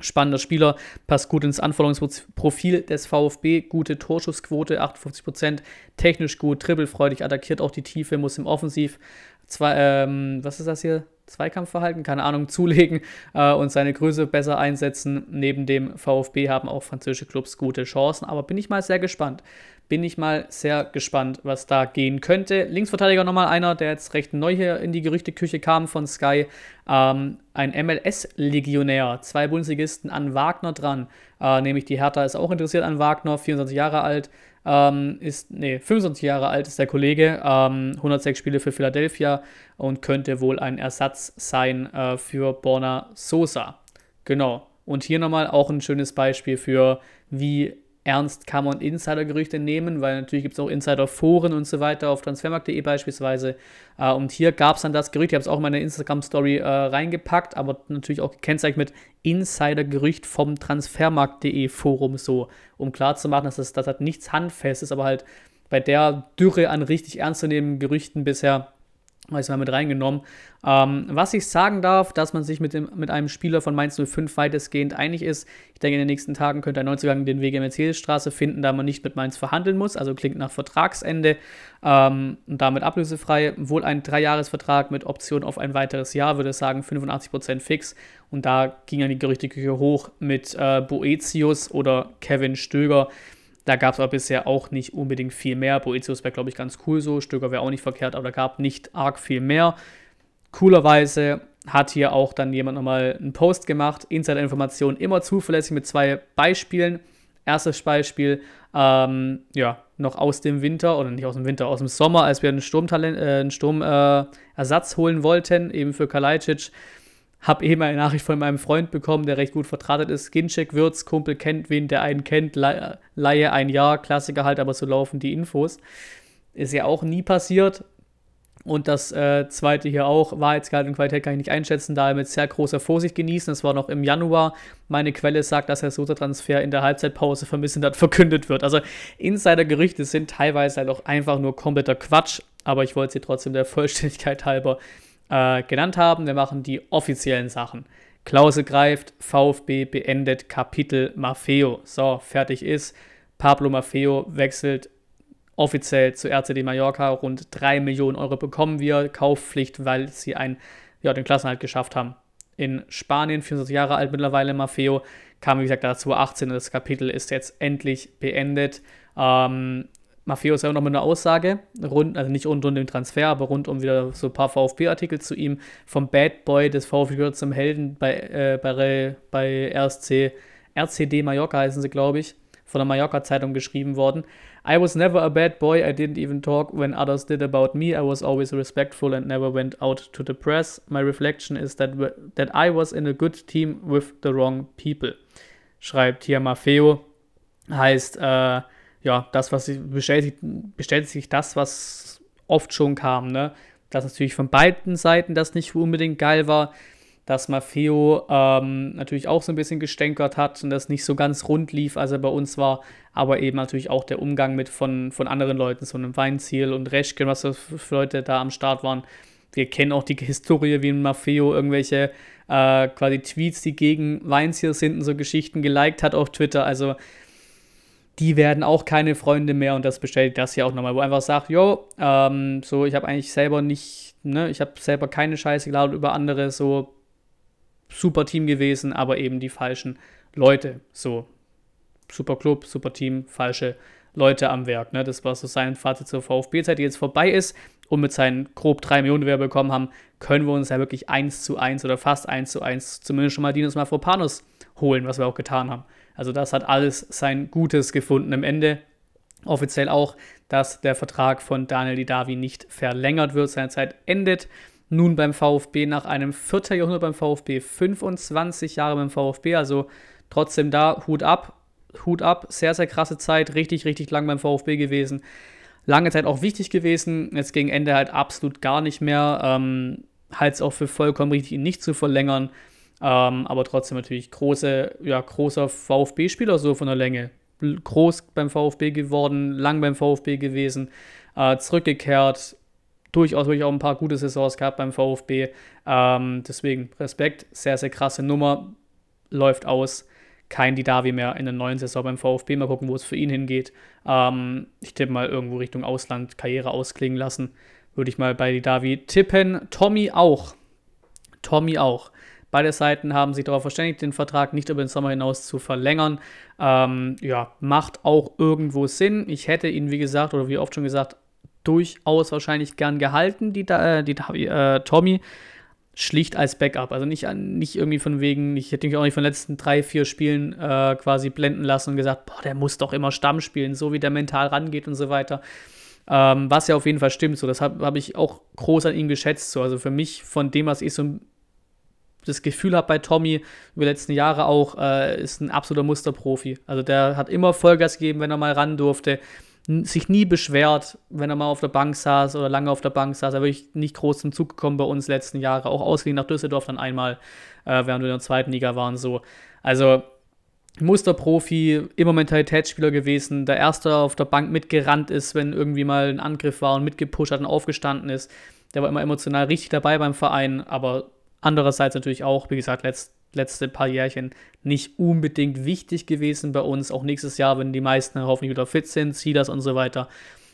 Spannender Spieler, passt gut ins Anforderungsprofil des VfB, gute Torschussquote, 58%, technisch gut, dribbelfreudig, attackiert auch die Tiefe, muss im Offensiv, zwei, ähm, was ist das hier? Zweikampfverhalten, keine Ahnung, zulegen äh, und seine Größe besser einsetzen. Neben dem VfB haben auch französische Clubs gute Chancen, aber bin ich mal sehr gespannt. Bin ich mal sehr gespannt, was da gehen könnte. Linksverteidiger nochmal einer, der jetzt recht neu hier in die Gerüchteküche kam von Sky. Ähm, ein MLS-Legionär, zwei Bundesligisten an Wagner dran. Äh, nämlich die Hertha ist auch interessiert an Wagner, 24 Jahre alt. Ähm, ist, nee, 25 Jahre alt ist der Kollege, ähm, 106 Spiele für Philadelphia und könnte wohl ein Ersatz sein äh, für Borna Sosa. Genau. Und hier nochmal auch ein schönes Beispiel für, wie ernst kann man Insider-Gerüchte nehmen, weil natürlich gibt es auch Insider-Foren und so weiter auf transfermarkt.de beispielsweise. Äh, und hier gab es dann das Gerücht, ich habe es auch in meine Instagram-Story äh, reingepackt, aber natürlich auch gekennzeichnet mit Insider-Gerücht vom transfermarkt.de Forum so, um klarzumachen, dass das, das halt nichts Handfestes, aber halt bei der Dürre an richtig ernstzunehmenden Gerüchten bisher ich mal mit reingenommen. Ähm, was ich sagen darf, dass man sich mit, dem, mit einem Spieler von Mainz 05 weitestgehend einig ist. Ich denke, in den nächsten Tagen könnte ein Neuzugang den Weg in Mercedesstraße finden, da man nicht mit Mainz verhandeln muss. Also klingt nach Vertragsende ähm, und damit ablösefrei. Wohl ein Dreijahresvertrag mit Option auf ein weiteres Jahr, würde ich sagen, 85% fix. Und da ging dann die Gerüchteküche hoch mit äh, Boetius oder Kevin Stöger. Da gab es aber bisher auch nicht unbedingt viel mehr. Boetius wäre, glaube ich, ganz cool so. Stöger wäre auch nicht verkehrt, aber da gab nicht arg viel mehr. Coolerweise hat hier auch dann jemand nochmal einen Post gemacht. Insider-Informationen immer zuverlässig mit zwei Beispielen. Erstes Beispiel, ähm, ja, noch aus dem Winter, oder nicht aus dem Winter, aus dem Sommer, als wir einen Sturmtalent, äh, Sturmersatz äh, holen wollten, eben für Kalajdzic habe eben eine Nachricht von meinem Freund bekommen, der recht gut vertratet ist. Ginczek, Würz, Kumpel kennt wen, der einen kennt, Laie ein Jahr, Klassiker halt, aber so laufen die Infos. Ist ja auch nie passiert. Und das äh, zweite hier auch, Wahrheitsgehalt und Qualität kann ich nicht einschätzen, daher mit sehr großer Vorsicht genießen. Das war noch im Januar. Meine Quelle sagt, dass der Sosa-Transfer in der Halbzeitpause vermissen hat, verkündet wird. Also Insider-Gerüchte sind teilweise halt auch einfach nur kompletter Quatsch, aber ich wollte sie trotzdem der Vollständigkeit halber genannt haben. Wir machen die offiziellen Sachen. Klause greift, VfB beendet Kapitel Maffeo. So, fertig ist. Pablo Maffeo wechselt offiziell zu RCD Mallorca. Rund 3 Millionen Euro bekommen wir. Kaufpflicht, weil sie ein, ja, den Klassenhalt geschafft haben. In Spanien, 24 Jahre alt mittlerweile, Maffeo, kam wie gesagt dazu 18 und das Kapitel ist jetzt endlich beendet. Ähm, Maffeo ist ja auch noch mit einer Aussage, rund, also nicht rund um den Transfer, aber rund um wieder so ein paar VfB-Artikel zu ihm. Vom Bad Boy des VfB gehört zum Helden bei, äh, bei, bei RSC, RCD Mallorca heißen sie, glaube ich, von der Mallorca-Zeitung geschrieben worden. I was never a bad boy, I didn't even talk when others did about me, I was always respectful and never went out to the press. My reflection is that, that I was in a good team with the wrong people. Schreibt hier Maffeo. Heißt, äh, ja, das, was bestätigt, bestätigt sich das, was oft schon kam, ne? Dass natürlich von beiden Seiten das nicht unbedingt geil war, dass Maffeo ähm, natürlich auch so ein bisschen gestänkert hat und das nicht so ganz rund lief, als er bei uns war, aber eben natürlich auch der Umgang mit von, von anderen Leuten, so einem Weinziel und Reschken, was für Leute da am Start waren. Wir kennen auch die Historie, wie Maffeo irgendwelche äh, quasi Tweets, die gegen Weinziel sind und so Geschichten geliked hat auf Twitter. Also die werden auch keine Freunde mehr und das bestätigt das hier auch nochmal, wo einfach sagt, jo, ähm, so, ich habe eigentlich selber nicht, ne, ich habe selber keine Scheiße geladen über andere, so super Team gewesen, aber eben die falschen Leute, so super Club, super Team, falsche Leute am Werk, ne, das war so sein Fazit zur VfB-Zeit, die jetzt vorbei ist und mit seinen grob 3 Millionen, die wir bekommen haben, können wir uns ja wirklich 1 zu 1 oder fast 1 zu 1 zumindest schon mal Dinos Mafropanos holen, was wir auch getan haben. Also das hat alles sein Gutes gefunden im Ende. Offiziell auch, dass der Vertrag von Daniel Didavi nicht verlängert wird. Seine Zeit endet nun beim VfB nach einem vierter Jahrhundert beim VfB, 25 Jahre beim VfB, also trotzdem da, Hut ab, Hut ab, sehr, sehr krasse Zeit, richtig, richtig lang beim VfB gewesen. Lange Zeit auch wichtig gewesen, jetzt gegen Ende halt absolut gar nicht mehr. Ähm, halt es auch für vollkommen richtig, ihn nicht zu verlängern. Ähm, aber trotzdem natürlich große, ja, großer VfB-Spieler so von der Länge. Groß beim VfB geworden, lang beim VfB gewesen, äh, zurückgekehrt, durchaus wirklich auch ein paar gute Saisons gehabt beim VfB. Ähm, deswegen Respekt, sehr, sehr krasse Nummer, läuft aus. Kein Didavi mehr in der neuen Saison beim VfB. Mal gucken, wo es für ihn hingeht. Ähm, ich tippe mal irgendwo Richtung Ausland, Karriere ausklingen lassen. Würde ich mal bei Didavi tippen. Tommy auch. Tommy auch. Beide Seiten haben sich darauf verständigt, den Vertrag nicht über den Sommer hinaus zu verlängern. Ähm, ja, macht auch irgendwo Sinn. Ich hätte ihn, wie gesagt, oder wie oft schon gesagt, durchaus wahrscheinlich gern gehalten, die, äh, die äh, Tommy. Schlicht als Backup. Also nicht, nicht irgendwie von wegen, ich hätte mich auch nicht von den letzten drei, vier Spielen äh, quasi blenden lassen und gesagt, boah, der muss doch immer Stamm spielen, so wie der mental rangeht und so weiter. Ähm, was ja auf jeden Fall stimmt. So, das habe hab ich auch groß an ihm geschätzt. So. Also für mich, von dem, was ich so das Gefühl habe bei Tommy über die letzten Jahre auch, äh, ist ein absoluter Musterprofi. Also der hat immer Vollgas gegeben, wenn er mal ran durfte. Sich nie beschwert, wenn er mal auf der Bank saß oder lange auf der Bank saß. Er wirklich nicht groß zum Zug gekommen bei uns letzten Jahre. Auch ausgehend nach Düsseldorf dann einmal, äh, während wir in der zweiten Liga waren. So. Also Musterprofi, immer Mentalitätsspieler gewesen, der Erste auf der Bank mitgerannt ist, wenn irgendwie mal ein Angriff war und mitgepusht hat und aufgestanden ist Der war immer emotional richtig dabei beim Verein, aber andererseits natürlich auch, wie gesagt, letzt, letzte paar Jährchen nicht unbedingt wichtig gewesen bei uns. Auch nächstes Jahr, wenn die meisten hoffentlich wieder fit sind, Silas und so weiter,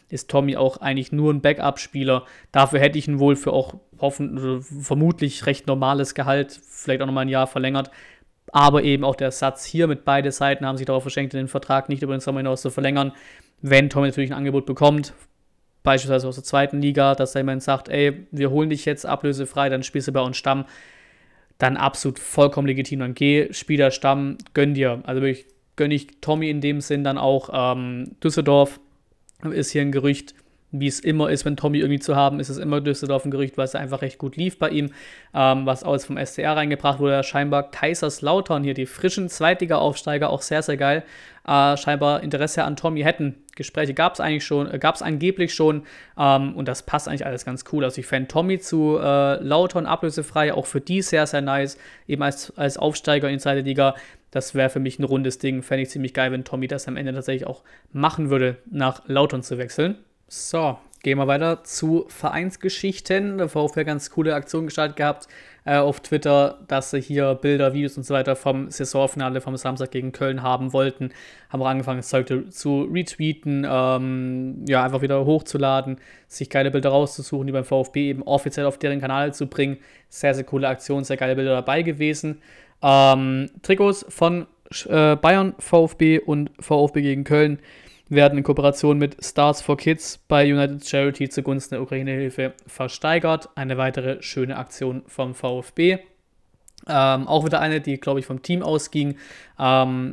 ist Tommy auch eigentlich nur ein Backup-Spieler. Dafür hätte ich ihn wohl für auch hoffen, vermutlich recht normales Gehalt, vielleicht auch nochmal ein Jahr verlängert. Aber eben auch der Satz hier mit beide Seiten haben sich darauf verschenkt, den Vertrag nicht über den Sommer hinaus zu verlängern. Wenn Tommy natürlich ein Angebot bekommt, beispielsweise aus der zweiten Liga, dass da jemand sagt, ey, wir holen dich jetzt ablösefrei, dann spielst du bei uns Stamm, dann absolut vollkommen legitim. Dann geh, spiel der Stamm, gönn dir. Also wirklich gönne ich Tommy in dem Sinn dann auch ähm, Düsseldorf. Ist hier ein Gerücht, wie es immer ist, wenn Tommy irgendwie zu haben ist, es immer Düsseldorf ein Gerücht, weil es einfach recht gut lief bei ihm. Ähm, was auch vom SCR reingebracht wurde, scheinbar Kaiserslautern hier, die frischen Zweitliga-Aufsteiger, auch sehr, sehr geil, äh, scheinbar Interesse an Tommy hätten. Gespräche gab es eigentlich schon, äh, gab es angeblich schon ähm, und das passt eigentlich alles ganz cool. Also ich fände Tommy zu äh, Lautern ablösefrei, auch für die sehr, sehr nice, eben als, als Aufsteiger in die zweite Liga. Das wäre für mich ein rundes Ding. Fände ich ziemlich geil, wenn Tommy das am Ende tatsächlich auch machen würde, nach Lautern zu wechseln. So, gehen wir weiter zu Vereinsgeschichten. Der VfB hat ganz coole Aktion gestartet gehabt äh, auf Twitter, dass sie hier Bilder, Videos und so weiter vom Saisonfinale vom Samstag gegen Köln haben wollten. Haben auch angefangen, das Zeug zu retweeten, ähm, ja, einfach wieder hochzuladen, sich geile Bilder rauszusuchen, die beim VfB eben offiziell auf deren Kanal zu bringen. Sehr, sehr coole Aktion, sehr geile Bilder dabei gewesen. Ähm, Trikots von äh, Bayern, VfB und VfB gegen Köln werden in Kooperation mit Stars for Kids bei United Charity zugunsten der Ukraine-Hilfe versteigert. Eine weitere schöne Aktion vom VfB. Ähm, auch wieder eine, die, glaube ich, vom Team ausging. Ähm,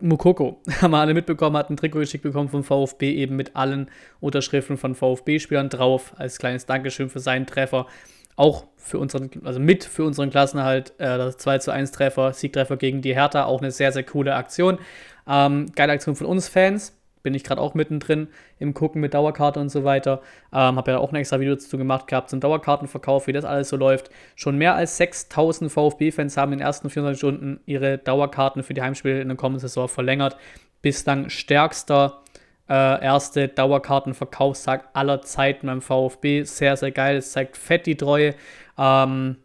Mukoko, haben wir alle mitbekommen, hat ein Trikot geschickt bekommen vom VfB, eben mit allen Unterschriften von VfB-Spielern drauf, als kleines Dankeschön für seinen Treffer. Auch für unseren, also mit für unseren Klassenhalt, äh, das 2 zu 1 Treffer, Siegtreffer gegen die Hertha, auch eine sehr, sehr coole Aktion. Ähm, geile Aktion von uns Fans bin ich gerade auch mittendrin im Gucken mit Dauerkarte und so weiter. Ähm, habe ja auch ein extra Video dazu gemacht gehabt zum Dauerkartenverkauf, wie das alles so läuft. Schon mehr als 6000 VfB-Fans haben in den ersten 24 Stunden ihre Dauerkarten für die Heimspiele in der kommenden Saison verlängert. Bislang stärkster äh, erste Dauerkartenverkaufstag aller Zeiten beim VfB. Sehr, sehr geil. Es zeigt fett die Treue. Ähm,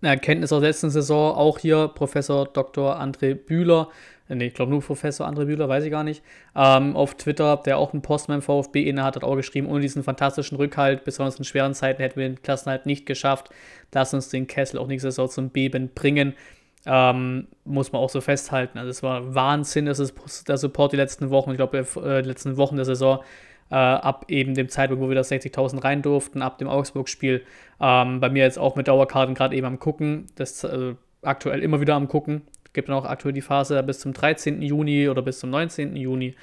Erkenntnis aus der letzten Saison auch hier Professor Dr. André Bühler nee, ich glaube nur Professor André Bühler, weiß ich gar nicht, ähm, auf Twitter, der auch einen Post beim VfB inne hat, hat auch geschrieben, ohne diesen fantastischen Rückhalt, besonders in schweren Zeiten, hätten wir den Klassenhalt nicht geschafft. Lass uns den Kessel auch nächste Saison zum Beben bringen. Ähm, muss man auch so festhalten. Also es war Wahnsinn, dass es der Support die letzten Wochen, ich glaube, äh, die letzten Wochen der Saison, äh, ab eben dem Zeitpunkt, wo wir das 60.000 rein durften, ab dem Augsburg-Spiel. Ähm, bei mir jetzt auch mit Dauerkarten gerade eben am Gucken, das äh, aktuell immer wieder am Gucken gibt dann auch aktuell die Phase bis zum 13. Juni oder bis zum 19. Juni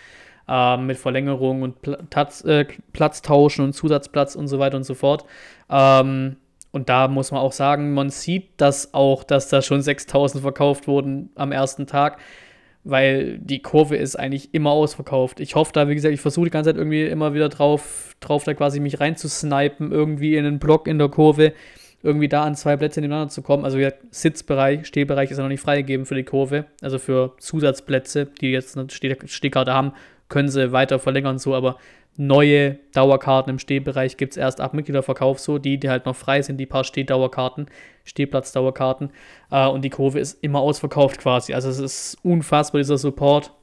äh, mit Verlängerung und Platz, äh, Platztauschen und Zusatzplatz und so weiter und so fort. Ähm, und da muss man auch sagen, man sieht das auch, dass da schon 6000 verkauft wurden am ersten Tag, weil die Kurve ist eigentlich immer ausverkauft. Ich hoffe da, wie gesagt, ich versuche die ganze Zeit irgendwie immer wieder drauf, drauf da quasi mich reinzusnipen, irgendwie in einen Block in der Kurve irgendwie da an zwei Plätze nebeneinander zu kommen. Also ja, Sitzbereich, Stehbereich ist ja noch nicht freigegeben für die Kurve. Also für Zusatzplätze, die jetzt eine Stehkarte haben, können sie weiter verlängern so, aber neue Dauerkarten im Stehbereich gibt es erst ab Mitgliederverkauf so, die, die halt noch frei sind, die paar Stehdauerkarten, Stehplatzdauerkarten äh, und die Kurve ist immer ausverkauft quasi. Also es ist unfassbar, dieser Support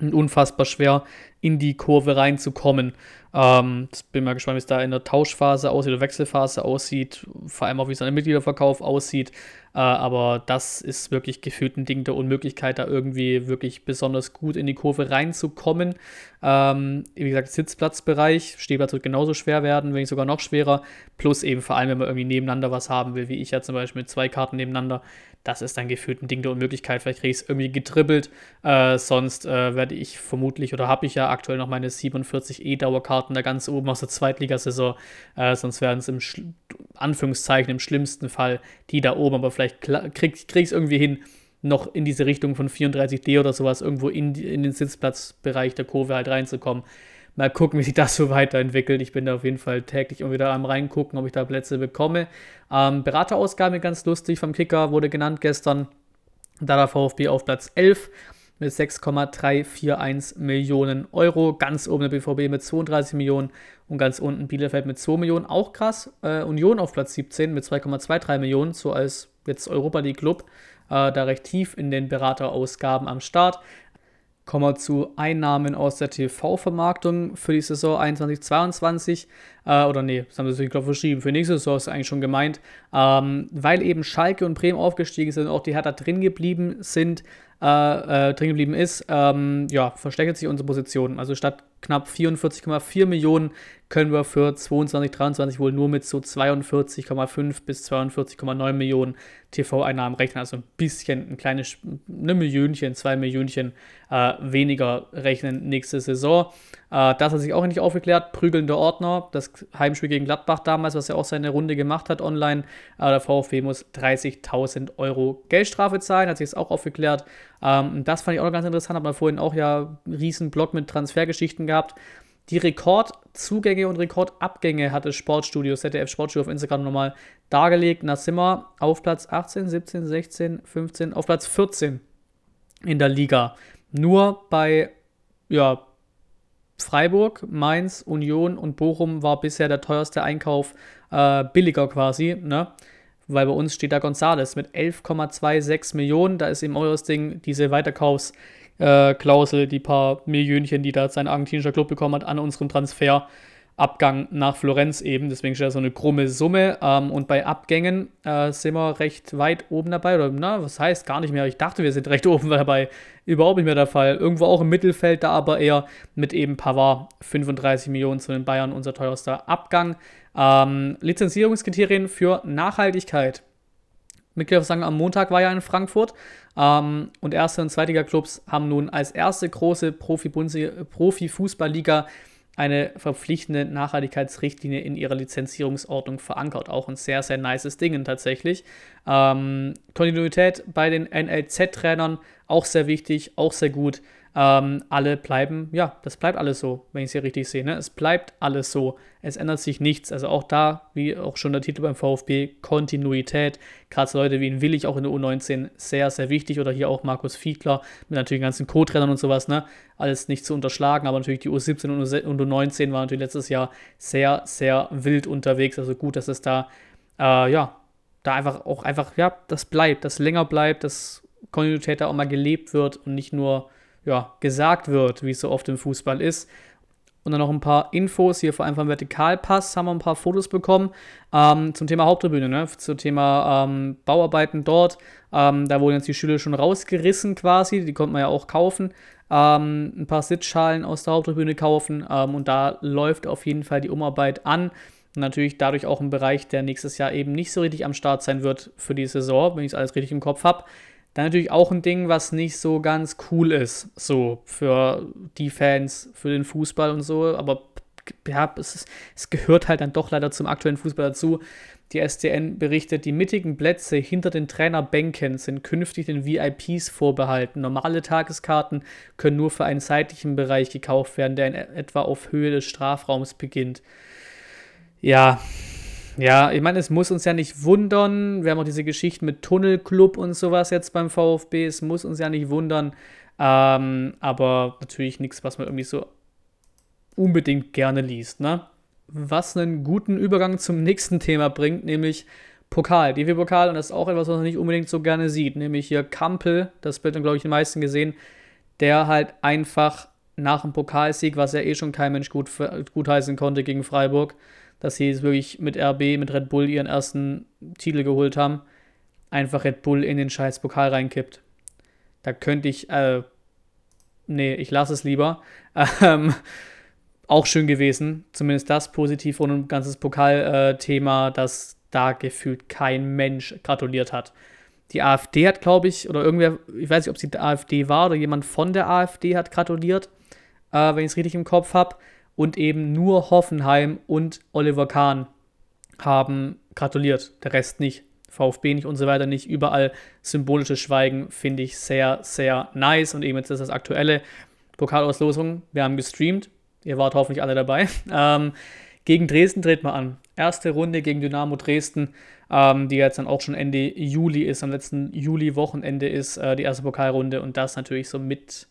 und unfassbar schwer in die Kurve reinzukommen. Ähm, bin mal gespannt, wie es da in der Tauschphase aussieht, oder Wechselphase aussieht, vor allem auch wie es an der Mitgliederverkauf aussieht. Äh, aber das ist wirklich gefühlt ein Ding der Unmöglichkeit, da irgendwie wirklich besonders gut in die Kurve reinzukommen. Ähm, wie gesagt, Sitzplatzbereich, Stehplatz wird genauso schwer werden, wenn nicht sogar noch schwerer. Plus eben vor allem, wenn man irgendwie nebeneinander was haben will, wie ich ja zum Beispiel mit zwei Karten nebeneinander. Das ist dann gefühlt ein Ding der Unmöglichkeit. Vielleicht kriege ich es irgendwie getribbelt. Äh, sonst äh, werde ich vermutlich oder habe ich ja aktuell noch meine 47 E-Dauerkarten da ganz oben aus der Zweitligasaison. Äh, sonst werden es im Sch Anführungszeichen im schlimmsten Fall die da oben. Aber vielleicht krieg ich es irgendwie hin, noch in diese Richtung von 34D oder sowas irgendwo in, in den Sitzplatzbereich der Kurve halt reinzukommen. Mal gucken, wie sich das so weiterentwickelt. Ich bin da auf jeden Fall täglich immer wieder am reingucken, ob ich da Plätze bekomme. Ähm, Beraterausgabe ganz lustig vom Kicker wurde genannt gestern. Da der VfB auf Platz 11 mit 6,341 Millionen Euro. Ganz oben der BVB mit 32 Millionen und ganz unten Bielefeld mit 2 Millionen. Auch krass. Äh, Union auf Platz 17 mit 2,23 Millionen, so als jetzt Europa League Club. Äh, da recht tief in den Beraterausgaben am Start. Kommen wir zu Einnahmen aus der TV-Vermarktung für die Saison 21-22. Äh, oder nee, das haben sie sich, glaube verschrieben. Für nächste Saison ist eigentlich schon gemeint. Ähm, weil eben Schalke und Bremen aufgestiegen sind und auch die Hertha drin geblieben sind, äh, äh, drin geblieben ist, ähm, ja, verstärkt sich unsere Position. Also statt knapp 44,4 Millionen können wir für 22, 23 wohl nur mit so 42,5 bis 42,9 Millionen TV-Einnahmen rechnen. Also ein bisschen, ein kleines, eine Millionchen, zwei Millionchen äh, weniger rechnen nächste Saison. Äh, das hat sich auch nicht aufgeklärt. Prügelnder Ordner, das Heimspiel gegen Gladbach damals, was er auch seine Runde gemacht hat online. Äh, der VfB muss 30.000 Euro Geldstrafe zahlen, hat sich jetzt auch aufgeklärt. Ähm, das fand ich auch noch ganz interessant, hat man vorhin auch ja einen riesen Blog mit Transfergeschichten gehabt. Die Rekordzugänge und Rekordabgänge hat das Sportstudio, ZDF Sportstudio auf Instagram nochmal dargelegt. Wir auf Platz 18, 17, 16, 15, auf Platz 14 in der Liga. Nur bei ja, Freiburg, Mainz, Union und Bochum war bisher der teuerste Einkauf äh, billiger quasi, ne? Weil bei uns steht da Gonzales mit 11,26 Millionen. Da ist eben eures Ding diese Weiterkaufsklausel, äh, die paar Millionchen, die da sein argentinischer Club bekommen hat, an unserem Transfer Abgang nach Florenz eben. Deswegen steht da so eine krumme Summe. Ähm, und bei Abgängen äh, sind wir recht weit oben dabei. Oder na, was heißt gar nicht mehr? Ich dachte, wir sind recht oben dabei. Überhaupt nicht mehr der Fall. Irgendwo auch im Mittelfeld, da aber eher mit eben Pavard 35 Millionen zu den Bayern, unser teuerster Abgang. Ähm, Lizenzierungskriterien für Nachhaltigkeit. Mitglieder sagen, am Montag war ja in Frankfurt ähm, und erste und zweite Clubs haben nun als erste große Profi-Fußballliga Profi eine verpflichtende Nachhaltigkeitsrichtlinie in ihrer Lizenzierungsordnung verankert. Auch ein sehr, sehr nices Ding tatsächlich. Ähm, Kontinuität bei den NLZ-Trainern auch sehr wichtig, auch sehr gut ähm, alle bleiben, ja, das bleibt alles so, wenn ich es hier richtig sehe. Ne? Es bleibt alles so. Es ändert sich nichts. Also auch da, wie auch schon der Titel beim VfB, Kontinuität. Gerade so Leute wie ein Willig auch in der U19 sehr, sehr wichtig. Oder hier auch Markus Fiedler mit natürlich den ganzen Co-Trainern und sowas. Ne? Alles nicht zu unterschlagen, aber natürlich die U17 und U19 waren natürlich letztes Jahr sehr, sehr wild unterwegs. Also gut, dass es da, äh, ja, da einfach auch einfach, ja, das bleibt, das länger bleibt, dass Kontinuität da auch mal gelebt wird und nicht nur ja, gesagt wird, wie es so oft im Fußball ist. Und dann noch ein paar Infos hier vor allem vom Vertikalpass haben wir ein paar Fotos bekommen ähm, zum Thema Haupttribüne, ne? zum Thema ähm, Bauarbeiten dort. Ähm, da wurden jetzt die Schüler schon rausgerissen quasi, die konnte man ja auch kaufen. Ähm, ein paar Sitzschalen aus der Haupttribüne kaufen ähm, und da läuft auf jeden Fall die Umarbeit an. Und natürlich dadurch auch ein Bereich, der nächstes Jahr eben nicht so richtig am Start sein wird für die Saison, wenn ich es alles richtig im Kopf habe. Dann natürlich auch ein Ding, was nicht so ganz cool ist, so für die Fans, für den Fußball und so, aber ja, es, ist, es gehört halt dann doch leider zum aktuellen Fußball dazu. Die SDN berichtet, die mittigen Plätze hinter den Trainerbänken sind künftig den VIPs vorbehalten. Normale Tageskarten können nur für einen seitlichen Bereich gekauft werden, der in etwa auf Höhe des Strafraums beginnt. Ja, ja, ich meine, es muss uns ja nicht wundern. Wir haben auch diese Geschichten mit Tunnelclub und sowas jetzt beim VfB. Es muss uns ja nicht wundern. Ähm, aber natürlich nichts, was man irgendwie so unbedingt gerne liest, ne? Was einen guten Übergang zum nächsten Thema bringt, nämlich Pokal, DFB-Pokal, und das ist auch etwas, was man nicht unbedingt so gerne sieht, nämlich hier Kampel, das Bild haben, glaube ich, die meisten gesehen, der halt einfach nach dem Pokalsieg, was ja eh schon kein Mensch gut, gut heißen konnte gegen Freiburg, dass sie es wirklich mit RB, mit Red Bull ihren ersten Titel geholt haben, einfach Red Bull in den scheiß Pokal reinkippt. Da könnte ich, äh, nee, ich lasse es lieber. Ähm, auch schön gewesen, zumindest das positiv und ein ganzes Pokalthema, äh, dass da gefühlt kein Mensch gratuliert hat. Die AfD hat, glaube ich, oder irgendwer, ich weiß nicht, ob es die AfD war oder jemand von der AfD hat gratuliert, äh, wenn ich es richtig im Kopf habe und eben nur Hoffenheim und Oliver Kahn haben gratuliert, der Rest nicht. VfB nicht und so weiter nicht. Überall symbolisches Schweigen finde ich sehr, sehr nice. Und eben jetzt ist das aktuelle Pokalauslosung. Wir haben gestreamt. Ihr wart hoffentlich alle dabei. Ähm, gegen Dresden dreht man an. Erste Runde gegen Dynamo Dresden. ähm, die jetzt dann auch schon Ende Juli ist, am letzten Juli-Wochenende ist äh, die erste Pokalrunde und das natürlich so mit,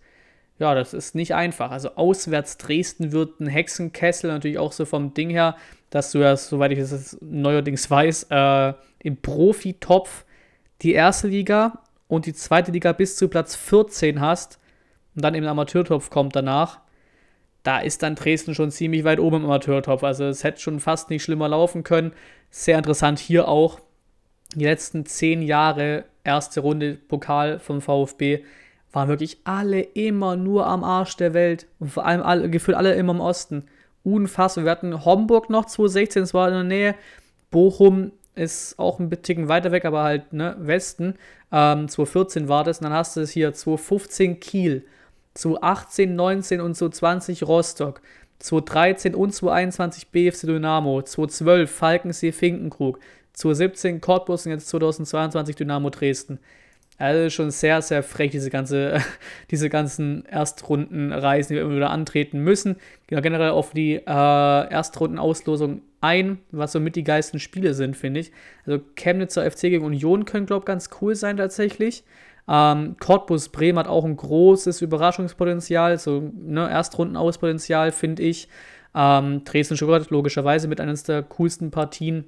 ja, das ist nicht einfach. Also auswärts Dresden wird ein Hexenkessel, natürlich auch so vom Ding her, dass du ja, soweit ich das neuerdings weiß, äh, im Profitopf die erste Liga und die zweite Liga bis zu Platz 14 hast und dann der Amateurtopf kommt danach, da ist dann Dresden schon ziemlich weit oben im Amateurtopf. Also es hätte schon fast nicht schlimmer laufen können. Sehr interessant hier auch. Die letzten zehn Jahre erste Runde Pokal vom VfB waren wirklich alle immer nur am Arsch der Welt. Und vor allem alle, gefühlt alle immer im Osten. Unfassbar. Wir hatten Homburg noch 2016, das war in der Nähe. Bochum ist auch ein bisschen weiter weg, aber halt ne, Westen. Ähm, 2014 war das. Und dann hast du es hier 2015 Kiel, 2018, 19 und 2020 Rostock, 2013 und 2021 BFC Dynamo, 2012 Falkensee Finkenkrug, 2017 Cottbus und jetzt 2022 Dynamo Dresden. Also schon sehr, sehr frech, diese, ganze, diese ganzen Erstrundenreisen, die wir immer wieder antreten müssen. Genau, generell auf die äh, Erstrundenauslosung ein, was so mit die geilsten Spiele sind, finde ich. Also Chemnitzer FC gegen Union können, glaube ich, ganz cool sein tatsächlich. Ähm, Cottbus Bremen hat auch ein großes Überraschungspotenzial, so ne, Erstrundenauspotenzial, finde ich. Ähm, Dresden Stuttgart logischerweise mit eines der coolsten Partien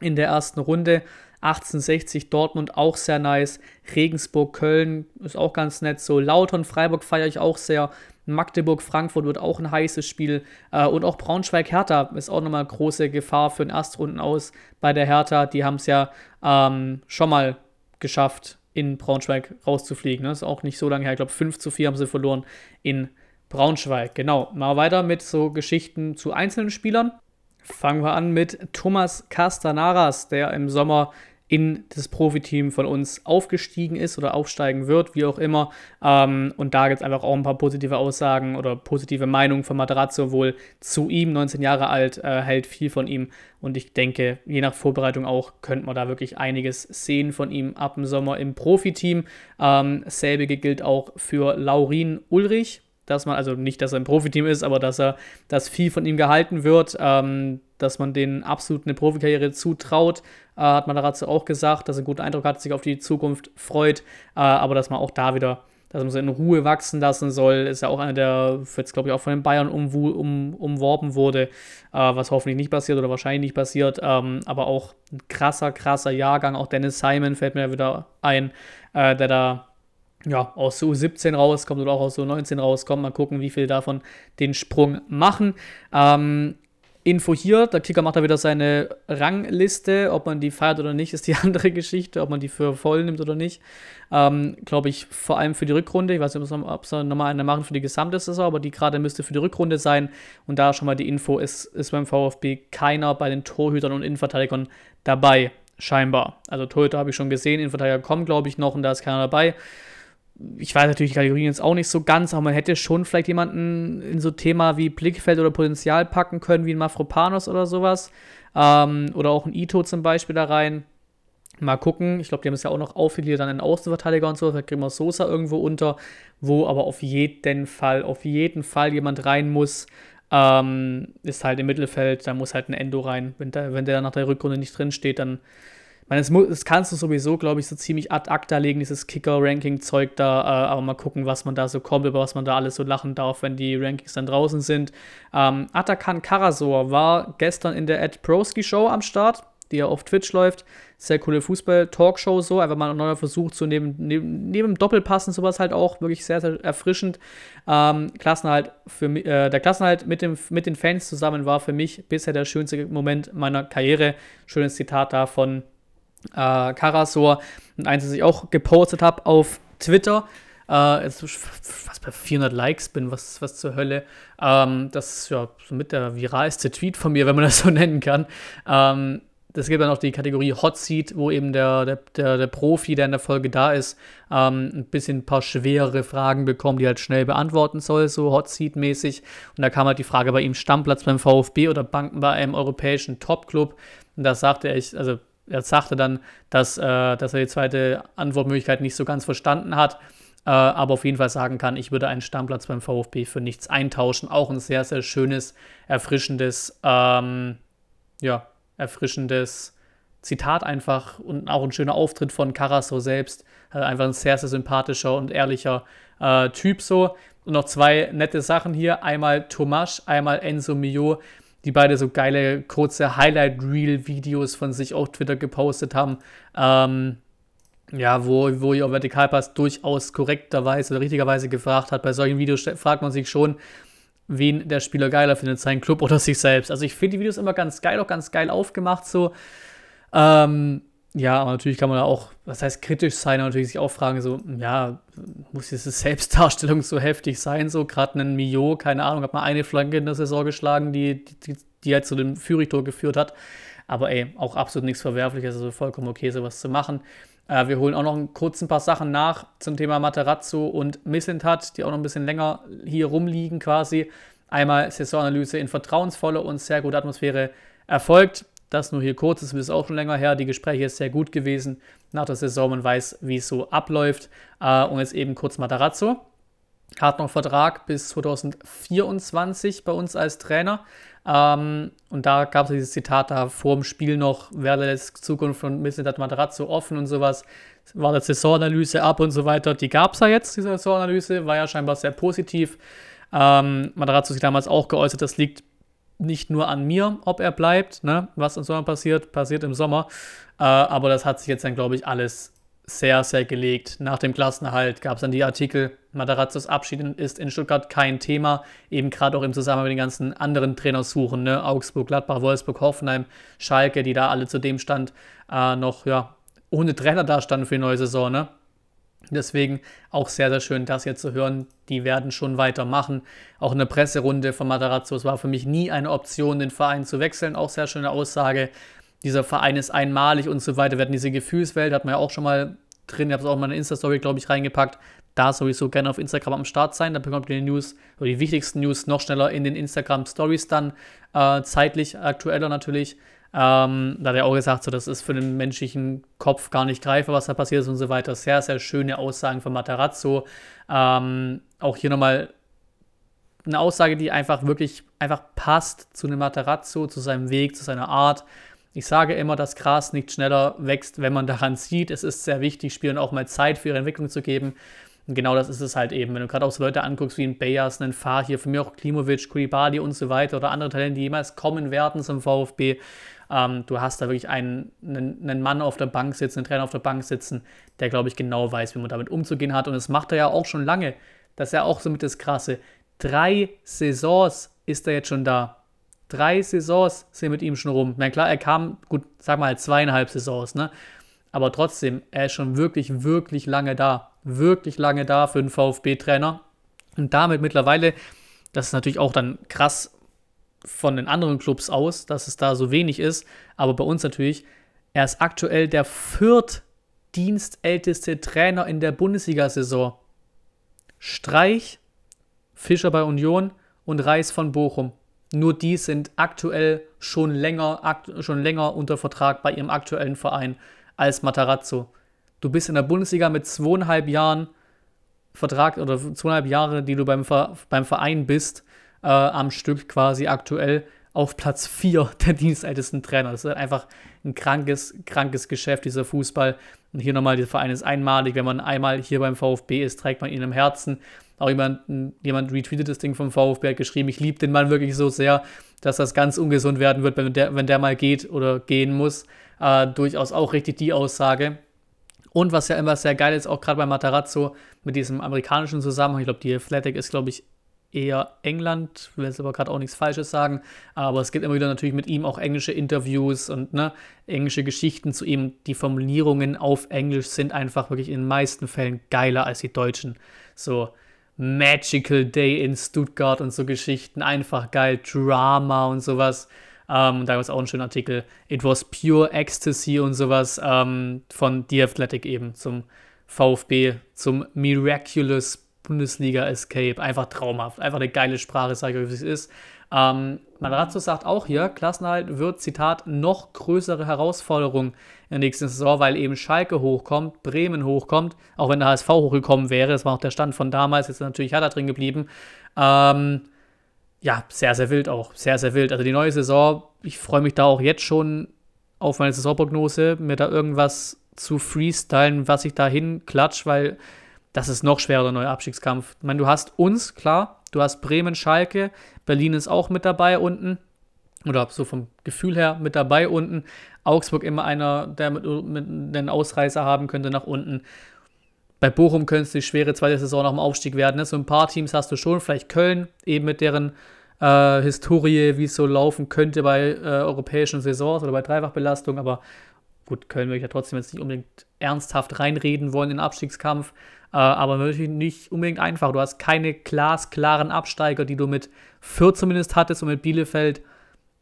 in der ersten Runde. 1860 Dortmund auch sehr nice. Regensburg Köln ist auch ganz nett. So Lautern Freiburg feiere ich auch sehr. Magdeburg Frankfurt wird auch ein heißes Spiel. Äh, und auch Braunschweig Hertha ist auch nochmal große Gefahr für den Erstrunden aus bei der Hertha. Die haben es ja ähm, schon mal geschafft, in Braunschweig rauszufliegen. Das ist auch nicht so lange her. Ich glaube, 5 zu 4 haben sie verloren in Braunschweig. Genau. Mal weiter mit so Geschichten zu einzelnen Spielern. Fangen wir an mit Thomas Castanaras, der im Sommer in das Profiteam von uns aufgestiegen ist oder aufsteigen wird, wie auch immer. Ähm, und da gibt es einfach auch ein paar positive Aussagen oder positive Meinungen von Materazzo wohl zu ihm. 19 Jahre alt, äh, hält viel von ihm. Und ich denke, je nach Vorbereitung auch, könnte man da wirklich einiges sehen von ihm ab dem Sommer im Profiteam. Ähm, selbige gilt auch für Laurin Ulrich, dass man, also nicht, dass er im Profiteam ist, aber dass er, dass viel von ihm gehalten wird, ähm, dass man den absolut eine Profikarriere zutraut, äh, hat man dazu auch gesagt, dass er einen guten Eindruck hat, sich auf die Zukunft freut, äh, aber dass man auch da wieder, dass man sie in Ruhe wachsen lassen soll, ist ja auch einer, der jetzt, glaube ich, auch von den Bayern um, um, umworben wurde, äh, was hoffentlich nicht passiert oder wahrscheinlich nicht passiert, ähm, aber auch ein krasser, krasser Jahrgang, auch Dennis Simon fällt mir wieder ein, äh, der da ja, aus U17 rauskommt oder auch aus U19 rauskommt. Mal gucken, wie viel davon den Sprung machen. Ähm, Info hier, der Kicker macht da wieder seine Rangliste. Ob man die feiert oder nicht, ist die andere Geschichte. Ob man die für voll nimmt oder nicht. Ähm, Glaube ich, vor allem für die Rückrunde. Ich weiß nicht, ob sie nochmal eine machen für die gesamte Saison, aber die gerade müsste für die Rückrunde sein. Und da schon mal die Info, ist, ist beim VfB keiner bei den Torhütern und Innenverteidigern dabei, scheinbar. Also Torhüter habe ich schon gesehen, Innenverteidiger kommen, glaube ich, noch und da ist keiner dabei ich weiß natürlich die Kategorien jetzt auch nicht so ganz, aber man hätte schon vielleicht jemanden in so Thema wie Blickfeld oder Potenzial packen können, wie ein Mafropanos oder sowas. Ähm, oder auch ein Ito zum Beispiel da rein. Mal gucken. Ich glaube, die haben es ja auch noch aufgeliefert, dann einen Außenverteidiger und so. Da kriegen wir Sosa irgendwo unter, wo aber auf jeden Fall, auf jeden Fall jemand rein muss. Ähm, ist halt im Mittelfeld, da muss halt ein Endo rein. Wenn der, wenn der nach der Rückrunde nicht drin steht, dann meine, das, das kannst du sowieso, glaube ich, so ziemlich ad acta legen, dieses Kicker-Ranking-Zeug da, äh, aber mal gucken, was man da so kommt, über was man da alles so lachen darf, wenn die Rankings dann draußen sind. Ähm, Atakan Karasor war gestern in der Ed Broski Show am Start, die ja auf Twitch läuft. Sehr coole Fußball-Talkshow so, einfach mal ein neuer Versuch zu neben, neben, neben Doppelpassen, sowas halt auch, wirklich sehr, sehr erfrischend. Ähm, Klassenhalt für, äh, der Klassenhalt mit, dem, mit den Fans zusammen war für mich bisher der schönste Moment meiner Karriere. Schönes Zitat da von äh, Karasor eins, das ich auch gepostet habe auf Twitter. Äh, jetzt was bei 400 Likes bin, was, was zur Hölle. Ähm, das ist ja somit der viralste Tweet von mir, wenn man das so nennen kann. Ähm, das gibt dann auch die Kategorie Hot Seat, wo eben der, der, der, der Profi, der in der Folge da ist, ähm, ein bisschen ein paar schwerere Fragen bekommt, die halt schnell beantworten soll, so Hot Seat-mäßig. Und da kam halt die Frage bei ihm: Stammplatz beim VfB oder Banken bei einem europäischen Top-Club. Und da sagte er, ich, also er sagte dann, dass, äh, dass er die zweite Antwortmöglichkeit nicht so ganz verstanden hat, äh, aber auf jeden Fall sagen kann, ich würde einen Stammplatz beim VfB für nichts eintauschen. Auch ein sehr, sehr schönes, erfrischendes, ähm, ja, erfrischendes Zitat einfach und auch ein schöner Auftritt von Carasso selbst. Also einfach ein sehr, sehr sympathischer und ehrlicher äh, Typ so. Und noch zwei nette Sachen hier. Einmal Tomasz, einmal Enzo Mio, die beide so geile, kurze Highlight-Reel-Videos von sich auf Twitter gepostet haben. Ähm, ja, wo, wo ihr Vertikalpass durchaus korrekterweise oder richtigerweise gefragt hat. Bei solchen Videos fragt man sich schon, wen der Spieler geiler findet, seinen Club oder sich selbst. Also ich finde die Videos immer ganz geil, auch ganz geil aufgemacht so. Ähm, ja, aber natürlich kann man da auch, was heißt kritisch sein, natürlich sich auch fragen, so, ja, muss diese Selbstdarstellung so heftig sein, so, gerade ein Mio, keine Ahnung, hat mal eine Flanke in der Saison geschlagen, die, die, die halt zu dem Führigtor geführt hat. Aber ey, auch absolut nichts Verwerfliches, also vollkommen okay, sowas zu machen. Äh, wir holen auch noch ein kurz ein paar Sachen nach zum Thema Materazzo und Missentat, die auch noch ein bisschen länger hier rumliegen quasi. Einmal Saisonanalyse in vertrauensvoller und sehr guter Atmosphäre erfolgt. Das nur hier kurz, das ist auch schon länger her. Die Gespräche ist sehr gut gewesen nach der Saison. Man weiß, wie es so abläuft. Äh, und jetzt eben kurz Matarazzo. Hat noch Vertrag bis 2024 bei uns als Trainer. Ähm, und da gab es dieses Zitat da vor dem Spiel noch, wäre die Zukunft von Mislintat Matarazzo offen und sowas. War der Saisonanalyse ab und so weiter. Die gab es ja jetzt, diese Saisonanalyse, war ja scheinbar sehr positiv. Ähm, Matarazzo sich damals auch geäußert, das liegt nicht nur an mir, ob er bleibt, ne? was im Sommer passiert, passiert im Sommer. Äh, aber das hat sich jetzt dann, glaube ich, alles sehr, sehr gelegt. Nach dem Klassenerhalt gab es dann die Artikel, Matarazzos Abschied ist in Stuttgart kein Thema, eben gerade auch im Zusammenhang mit den ganzen anderen Trainersuchen, ne? Augsburg, Gladbach, Wolfsburg, Hoffenheim, Schalke, die da alle zu dem Stand äh, noch ja, ohne Trainer da standen für die neue Saison. Ne? Deswegen auch sehr, sehr schön, das jetzt zu hören. Die werden schon weitermachen. Auch eine Presserunde von Matarazzo. Es war für mich nie eine Option, den Verein zu wechseln. Auch sehr schöne Aussage. Dieser Verein ist einmalig und so weiter. Wir hatten diese Gefühlswelt, hat man ja auch schon mal drin. Ich habe es auch mal in eine Insta-Story, glaube ich, reingepackt. Da sowieso gerne auf Instagram am Start sein. Da bekommt ihr die News oder die wichtigsten News noch schneller in den Instagram-Stories dann. Äh, zeitlich aktueller natürlich. Ähm, da hat er auch gesagt, so, das ist für den menschlichen Kopf gar nicht greifbar, was da passiert ist und so weiter. Sehr, sehr schöne Aussagen von Matarazzo. Ähm, auch hier nochmal eine Aussage, die einfach wirklich einfach passt zu einem Matarazzo, zu seinem Weg, zu seiner Art. Ich sage immer, dass Gras nicht schneller wächst, wenn man daran sieht. Es ist sehr wichtig, Spielern auch mal Zeit für ihre Entwicklung zu geben. Und genau das ist es halt eben. Wenn du gerade auch so Leute anguckst wie ein Bayers, einen Fahr hier, für mich auch Klimovic, Kulibali und so weiter oder andere Talente, die jemals kommen werden zum VfB, ähm, du hast da wirklich einen, einen, einen, Mann auf der Bank sitzen, einen Trainer auf der Bank sitzen, der, glaube ich, genau weiß, wie man damit umzugehen hat. Und das macht er ja auch schon lange. Das ist ja auch so mit das Krasse. Drei Saisons ist er jetzt schon da. Drei Saisons sind mit ihm schon rum. Na klar, er kam, gut, sag mal zweieinhalb Saisons, ne? Aber trotzdem, er ist schon wirklich, wirklich lange da. Wirklich lange da für einen VfB-Trainer. Und damit mittlerweile, das ist natürlich auch dann krass von den anderen Clubs aus, dass es da so wenig ist. Aber bei uns natürlich, er ist aktuell der viertdienstälteste Trainer in der Bundesliga-Saison. Streich, Fischer bei Union und Reis von Bochum. Nur die sind aktuell schon länger, akt, schon länger unter Vertrag bei ihrem aktuellen Verein als Matarazzo. Du bist in der Bundesliga mit zweieinhalb Jahren Vertrag oder zweieinhalb Jahre, die du beim, beim Verein bist äh, am Stück quasi aktuell auf Platz 4 der dienstältesten Trainer. Das ist einfach ein krankes, krankes Geschäft, dieser Fußball. Und hier nochmal, der Verein ist einmalig. Wenn man einmal hier beim VfB ist, trägt man ihn im Herzen. Auch jemand, jemand retweetet das Ding vom VfB, hat geschrieben, ich liebe den Mann wirklich so sehr, dass das ganz ungesund werden wird, wenn der, wenn der mal geht oder gehen muss. Äh, durchaus auch richtig die Aussage. Und was ja immer sehr geil ist, auch gerade bei Matarazzo mit diesem amerikanischen Zusammenhang, ich glaube, die Athletic ist, glaube ich, eher England, will jetzt aber gerade auch nichts Falsches sagen, aber es gibt immer wieder natürlich mit ihm auch englische Interviews und ne, englische Geschichten zu ihm. Die Formulierungen auf Englisch sind einfach wirklich in den meisten Fällen geiler als die deutschen. So Magical Day in Stuttgart und so Geschichten, einfach geil, Drama und sowas. Ähm, da gab es auch einen schönen Artikel. It was pure ecstasy und sowas ähm, von The Athletic eben zum VfB, zum Miraculous Bundesliga Escape. Einfach traumhaft. Einfach eine geile Sprache, sage ich euch, wie es ist. Ähm, Matarazzo sagt auch hier, Klassenhalt wird, Zitat, noch größere Herausforderung in der nächsten Saison, weil eben Schalke hochkommt, Bremen hochkommt, auch wenn der HSV hochgekommen wäre, das war auch der Stand von damals, jetzt natürlich Hertha drin geblieben. Ähm, ja, sehr, sehr wild auch, sehr, sehr wild. Also die neue Saison, ich freue mich da auch jetzt schon auf meine Saisonprognose, mir da irgendwas zu freestylen, was ich da hinklatsch, weil das ist noch schwerer, der neue Abstiegskampf. Ich meine, du hast uns, klar, du hast Bremen, Schalke, Berlin ist auch mit dabei unten. Oder so vom Gefühl her mit dabei unten. Augsburg immer einer, der mit, mit einen Ausreißer haben könnte nach unten. Bei Bochum könnte es die schwere zweite Saison nach dem Aufstieg werden. Ne? So ein paar Teams hast du schon, vielleicht Köln, eben mit deren äh, Historie, wie es so laufen könnte bei äh, europäischen Saisons oder bei Dreifachbelastung. Aber gut, Köln würde ich ja trotzdem jetzt nicht unbedingt ernsthaft reinreden wollen in den Abstiegskampf. Äh, aber natürlich nicht unbedingt einfach. Du hast keine glasklaren Absteiger, die du mit Fürth zumindest hattest und mit Bielefeld.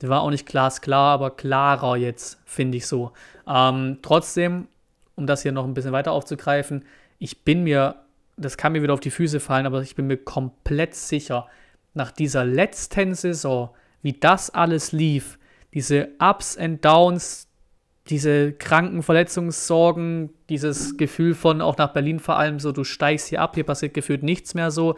Der war auch nicht glasklar, aber klarer jetzt, finde ich so. Ähm, trotzdem, um das hier noch ein bisschen weiter aufzugreifen, ich bin mir, das kann mir wieder auf die Füße fallen, aber ich bin mir komplett sicher, nach dieser letzten Saison, wie das alles lief, diese Ups and Downs, diese kranken Verletzungssorgen, dieses Gefühl von auch nach Berlin vor allem so, du steigst hier ab, hier passiert gefühlt nichts mehr so.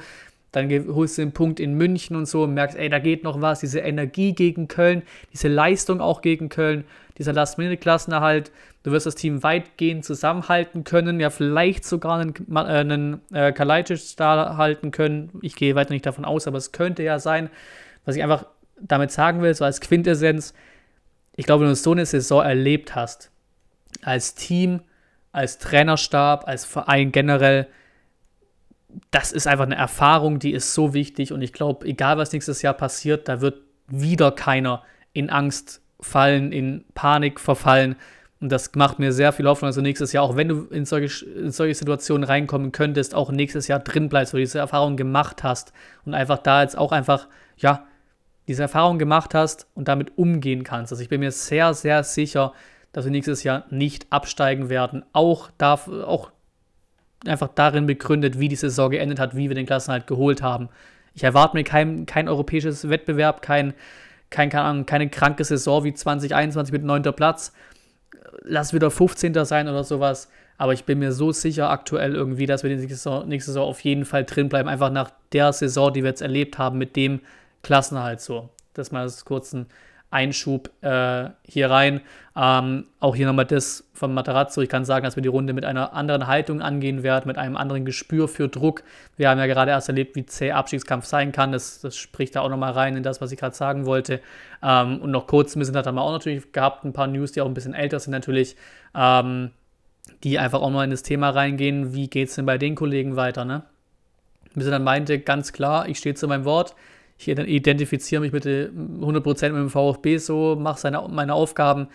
Dann holst du den Punkt in München und so und merkst, ey, da geht noch was, diese Energie gegen Köln, diese Leistung auch gegen Köln, dieser Last-Minute-Klassenerhalt. Du wirst das Team weitgehend zusammenhalten können, ja, vielleicht sogar einen, äh, einen äh, Kalajdzic da halten können. Ich gehe weiter nicht davon aus, aber es könnte ja sein. Was ich einfach damit sagen will, so als Quintessenz, ich glaube, wenn du so eine Saison erlebt hast, als Team, als Trainerstab, als Verein generell, das ist einfach eine Erfahrung, die ist so wichtig und ich glaube, egal was nächstes Jahr passiert, da wird wieder keiner in Angst fallen, in Panik verfallen. Und das macht mir sehr viel Hoffnung, also nächstes Jahr, auch wenn du in solche, in solche Situationen reinkommen könntest, auch nächstes Jahr drin bleibst, wo du diese Erfahrung gemacht hast und einfach da jetzt auch einfach, ja, diese Erfahrung gemacht hast und damit umgehen kannst. Also ich bin mir sehr, sehr sicher, dass wir nächstes Jahr nicht absteigen werden. Auch, darf, auch einfach darin begründet, wie die Saison geendet hat, wie wir den Klassenhalt geholt haben. Ich erwarte mir kein, kein europäisches Wettbewerb, kein, kein, keine, Ahnung, keine kranke Saison wie 2021 mit 9. Platz. Lass wieder 15. sein oder sowas. Aber ich bin mir so sicher aktuell irgendwie, dass wir nächste Saison, nächste Saison auf jeden Fall drin bleiben. Einfach nach der Saison, die wir jetzt erlebt haben, mit dem Klassenhalt so. Das mal als kurzen Einschub äh, hier rein. Ähm, auch hier nochmal das von Materazzo. Ich kann sagen, dass wir die Runde mit einer anderen Haltung angehen werden, mit einem anderen Gespür für Druck. Wir haben ja gerade erst erlebt, wie zäh Abstiegskampf sein kann. Das, das spricht da auch nochmal rein in das, was ich gerade sagen wollte. Ähm, und noch kurz ein bisschen hat wir auch natürlich gehabt, ein paar News, die auch ein bisschen älter sind natürlich, ähm, die einfach auch mal in das Thema reingehen. Wie geht es denn bei den Kollegen weiter? Ne? Ein bisschen dann meinte, ganz klar, ich stehe zu meinem Wort ich identifiziere mich mit 100% mit dem VfB so, mache seine, meine Aufgaben.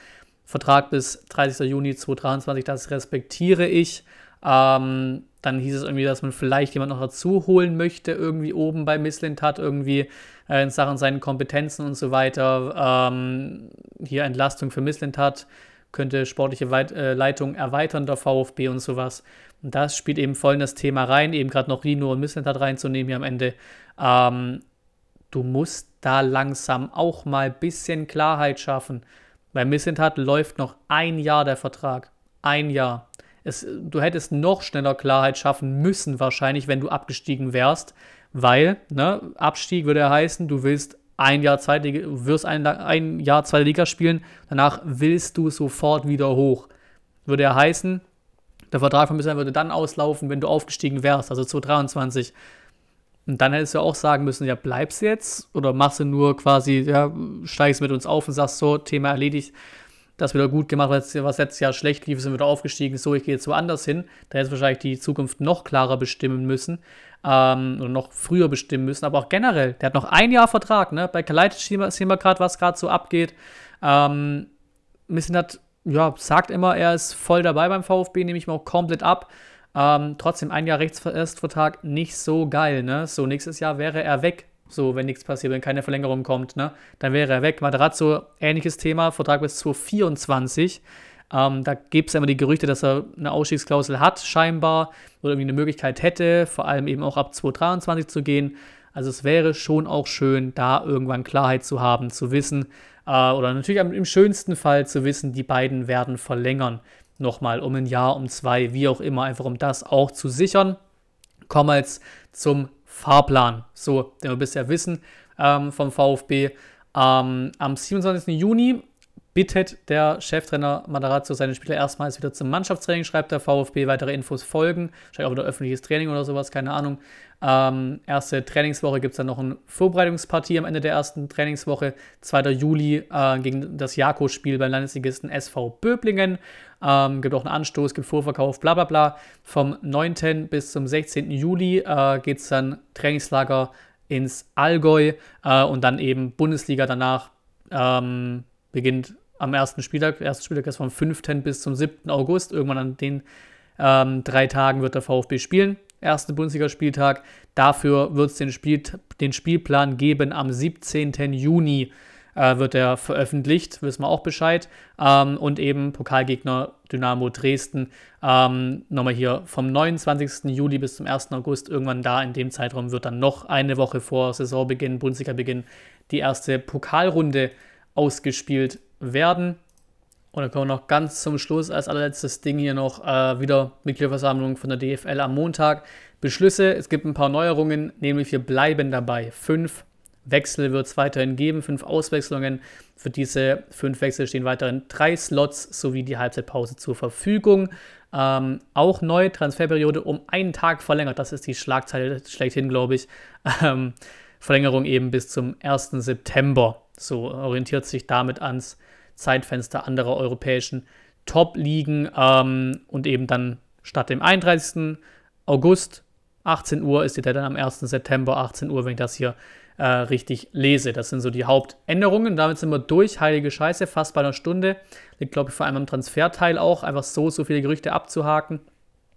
Vertrag bis 30. Juni 2023, das respektiere ich. Ähm, dann hieß es irgendwie, dass man vielleicht jemand noch dazu holen möchte, irgendwie oben bei Missland hat, irgendwie äh, in Sachen seinen Kompetenzen und so weiter. Ähm, hier Entlastung für Missland hat, könnte sportliche Weit äh, Leitung erweitern, der VfB und sowas. Und das spielt eben voll in das Thema rein, eben gerade noch Rino und Missland hat reinzunehmen hier am Ende. Ähm, du musst da langsam auch mal ein bisschen Klarheit schaffen. Bei Missentat läuft noch ein Jahr der Vertrag. Ein Jahr. Es, du hättest noch schneller Klarheit schaffen müssen, wahrscheinlich, wenn du abgestiegen wärst, weil ne, Abstieg würde ja heißen, du willst ein Jahr zweite, wirst ein, ein Jahr zweite Liga spielen, danach willst du sofort wieder hoch. Würde ja heißen, der Vertrag von Missentat würde dann auslaufen, wenn du aufgestiegen wärst, also 2023. Und dann hättest du auch sagen müssen, ja, bleibst jetzt oder machst du nur quasi, ja, steigst mit uns auf und sagst so, Thema erledigt, das wieder gut gemacht, was letztes Jahr schlecht lief, sind wieder aufgestiegen, so, ich gehe jetzt woanders hin. Da hättest du wahrscheinlich die Zukunft noch klarer bestimmen müssen ähm, oder noch früher bestimmen müssen, aber auch generell, der hat noch ein Jahr Vertrag, ne? Bei Kalaitic sehen wir gerade, was gerade so abgeht. Ähm, Missing hat, ja, sagt immer, er ist voll dabei beim VfB, nehme ich mir auch komplett ab. Ähm, trotzdem ein Jahr Rechtsvertrag nicht so geil, ne? So, nächstes Jahr wäre er weg. So, wenn nichts passiert, wenn keine Verlängerung kommt, ne? Dann wäre er weg. Materazzo, ähnliches Thema, Vertrag bis 2024. Ähm, da gibt es immer die Gerüchte, dass er eine Ausstiegsklausel hat, scheinbar, oder irgendwie eine Möglichkeit hätte, vor allem eben auch ab 2023 zu gehen. Also es wäre schon auch schön, da irgendwann Klarheit zu haben, zu wissen, äh, oder natürlich im schönsten Fall zu wissen, die beiden werden verlängern nochmal um ein Jahr, um zwei, wie auch immer, einfach um das auch zu sichern. Kommen wir jetzt zum Fahrplan. So, den wir bisher wissen ähm, vom VfB. Ähm, am 27. Juni bittet der Cheftrainer Matarazzo seine Spieler erstmals wieder zum Mannschaftstraining, schreibt der VfB, weitere Infos folgen, wahrscheinlich auch wieder öffentliches Training oder sowas, keine Ahnung. Ähm, erste Trainingswoche gibt es dann noch eine Vorbereitungspartie am Ende der ersten Trainingswoche, 2. Juli äh, gegen das Jako-Spiel beim Landesligisten SV Böblingen. Ähm, gibt auch einen Anstoß, gibt Vorverkauf, bla bla bla. Vom 9. bis zum 16. Juli äh, geht es dann Trainingslager ins Allgäu äh, und dann eben Bundesliga danach ähm, beginnt am ersten Spieltag. Der erste Spieltag ist vom 5. bis zum 7. August. Irgendwann an den ähm, drei Tagen wird der VfB spielen. Erster Bundesligaspieltag. Dafür wird es den, Spiel, den Spielplan geben am 17. Juni äh, wird er veröffentlicht, wissen wir auch Bescheid. Ähm, und eben Pokalgegner Dynamo Dresden. Ähm, nochmal hier vom 29. Juli bis zum 1. August, irgendwann da in dem Zeitraum wird dann noch eine Woche vor Saisonbeginn, Bundesliga-Beginn, die erste Pokalrunde ausgespielt werden. Und dann kommen wir noch ganz zum Schluss als allerletztes Ding hier noch äh, wieder Mitgliederversammlung von der DFL am Montag. Beschlüsse, es gibt ein paar Neuerungen, nämlich wir bleiben dabei. Fünf Wechsel wird es weiterhin geben, fünf Auswechslungen. Für diese fünf Wechsel stehen weiterhin drei Slots sowie die Halbzeitpause zur Verfügung. Ähm, auch neue Transferperiode um einen Tag verlängert. Das ist die Schlagzeile schlechthin, glaube ich. Ähm, Verlängerung eben bis zum 1. September. So orientiert sich damit ans Zeitfenster anderer europäischen Top-Ligen ähm, und eben dann statt dem 31. August 18 Uhr ist die Deadline am 1. September 18 Uhr, wenn ich das hier äh, richtig lese. Das sind so die Hauptänderungen. Damit sind wir durch. Heilige Scheiße, fast bei einer Stunde. Liegt, glaube ich, vor allem am Transferteil auch, einfach so, so viele Gerüchte abzuhaken.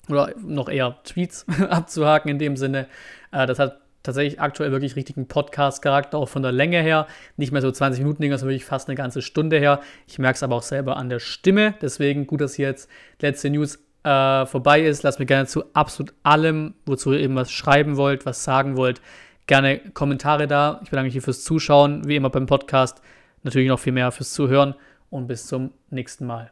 Oder noch eher Tweets abzuhaken in dem Sinne. Äh, das hat tatsächlich aktuell wirklich richtigen Podcast-Charakter, auch von der Länge her. Nicht mehr so 20 Minuten Dinger, sondern wirklich fast eine ganze Stunde her. Ich merke es aber auch selber an der Stimme. Deswegen gut, dass hier jetzt letzte News äh, vorbei ist. Lasst mir gerne zu absolut allem, wozu ihr eben was schreiben wollt, was sagen wollt, gerne Kommentare da. Ich bedanke mich fürs Zuschauen, wie immer beim Podcast. Natürlich noch viel mehr fürs Zuhören und bis zum nächsten Mal.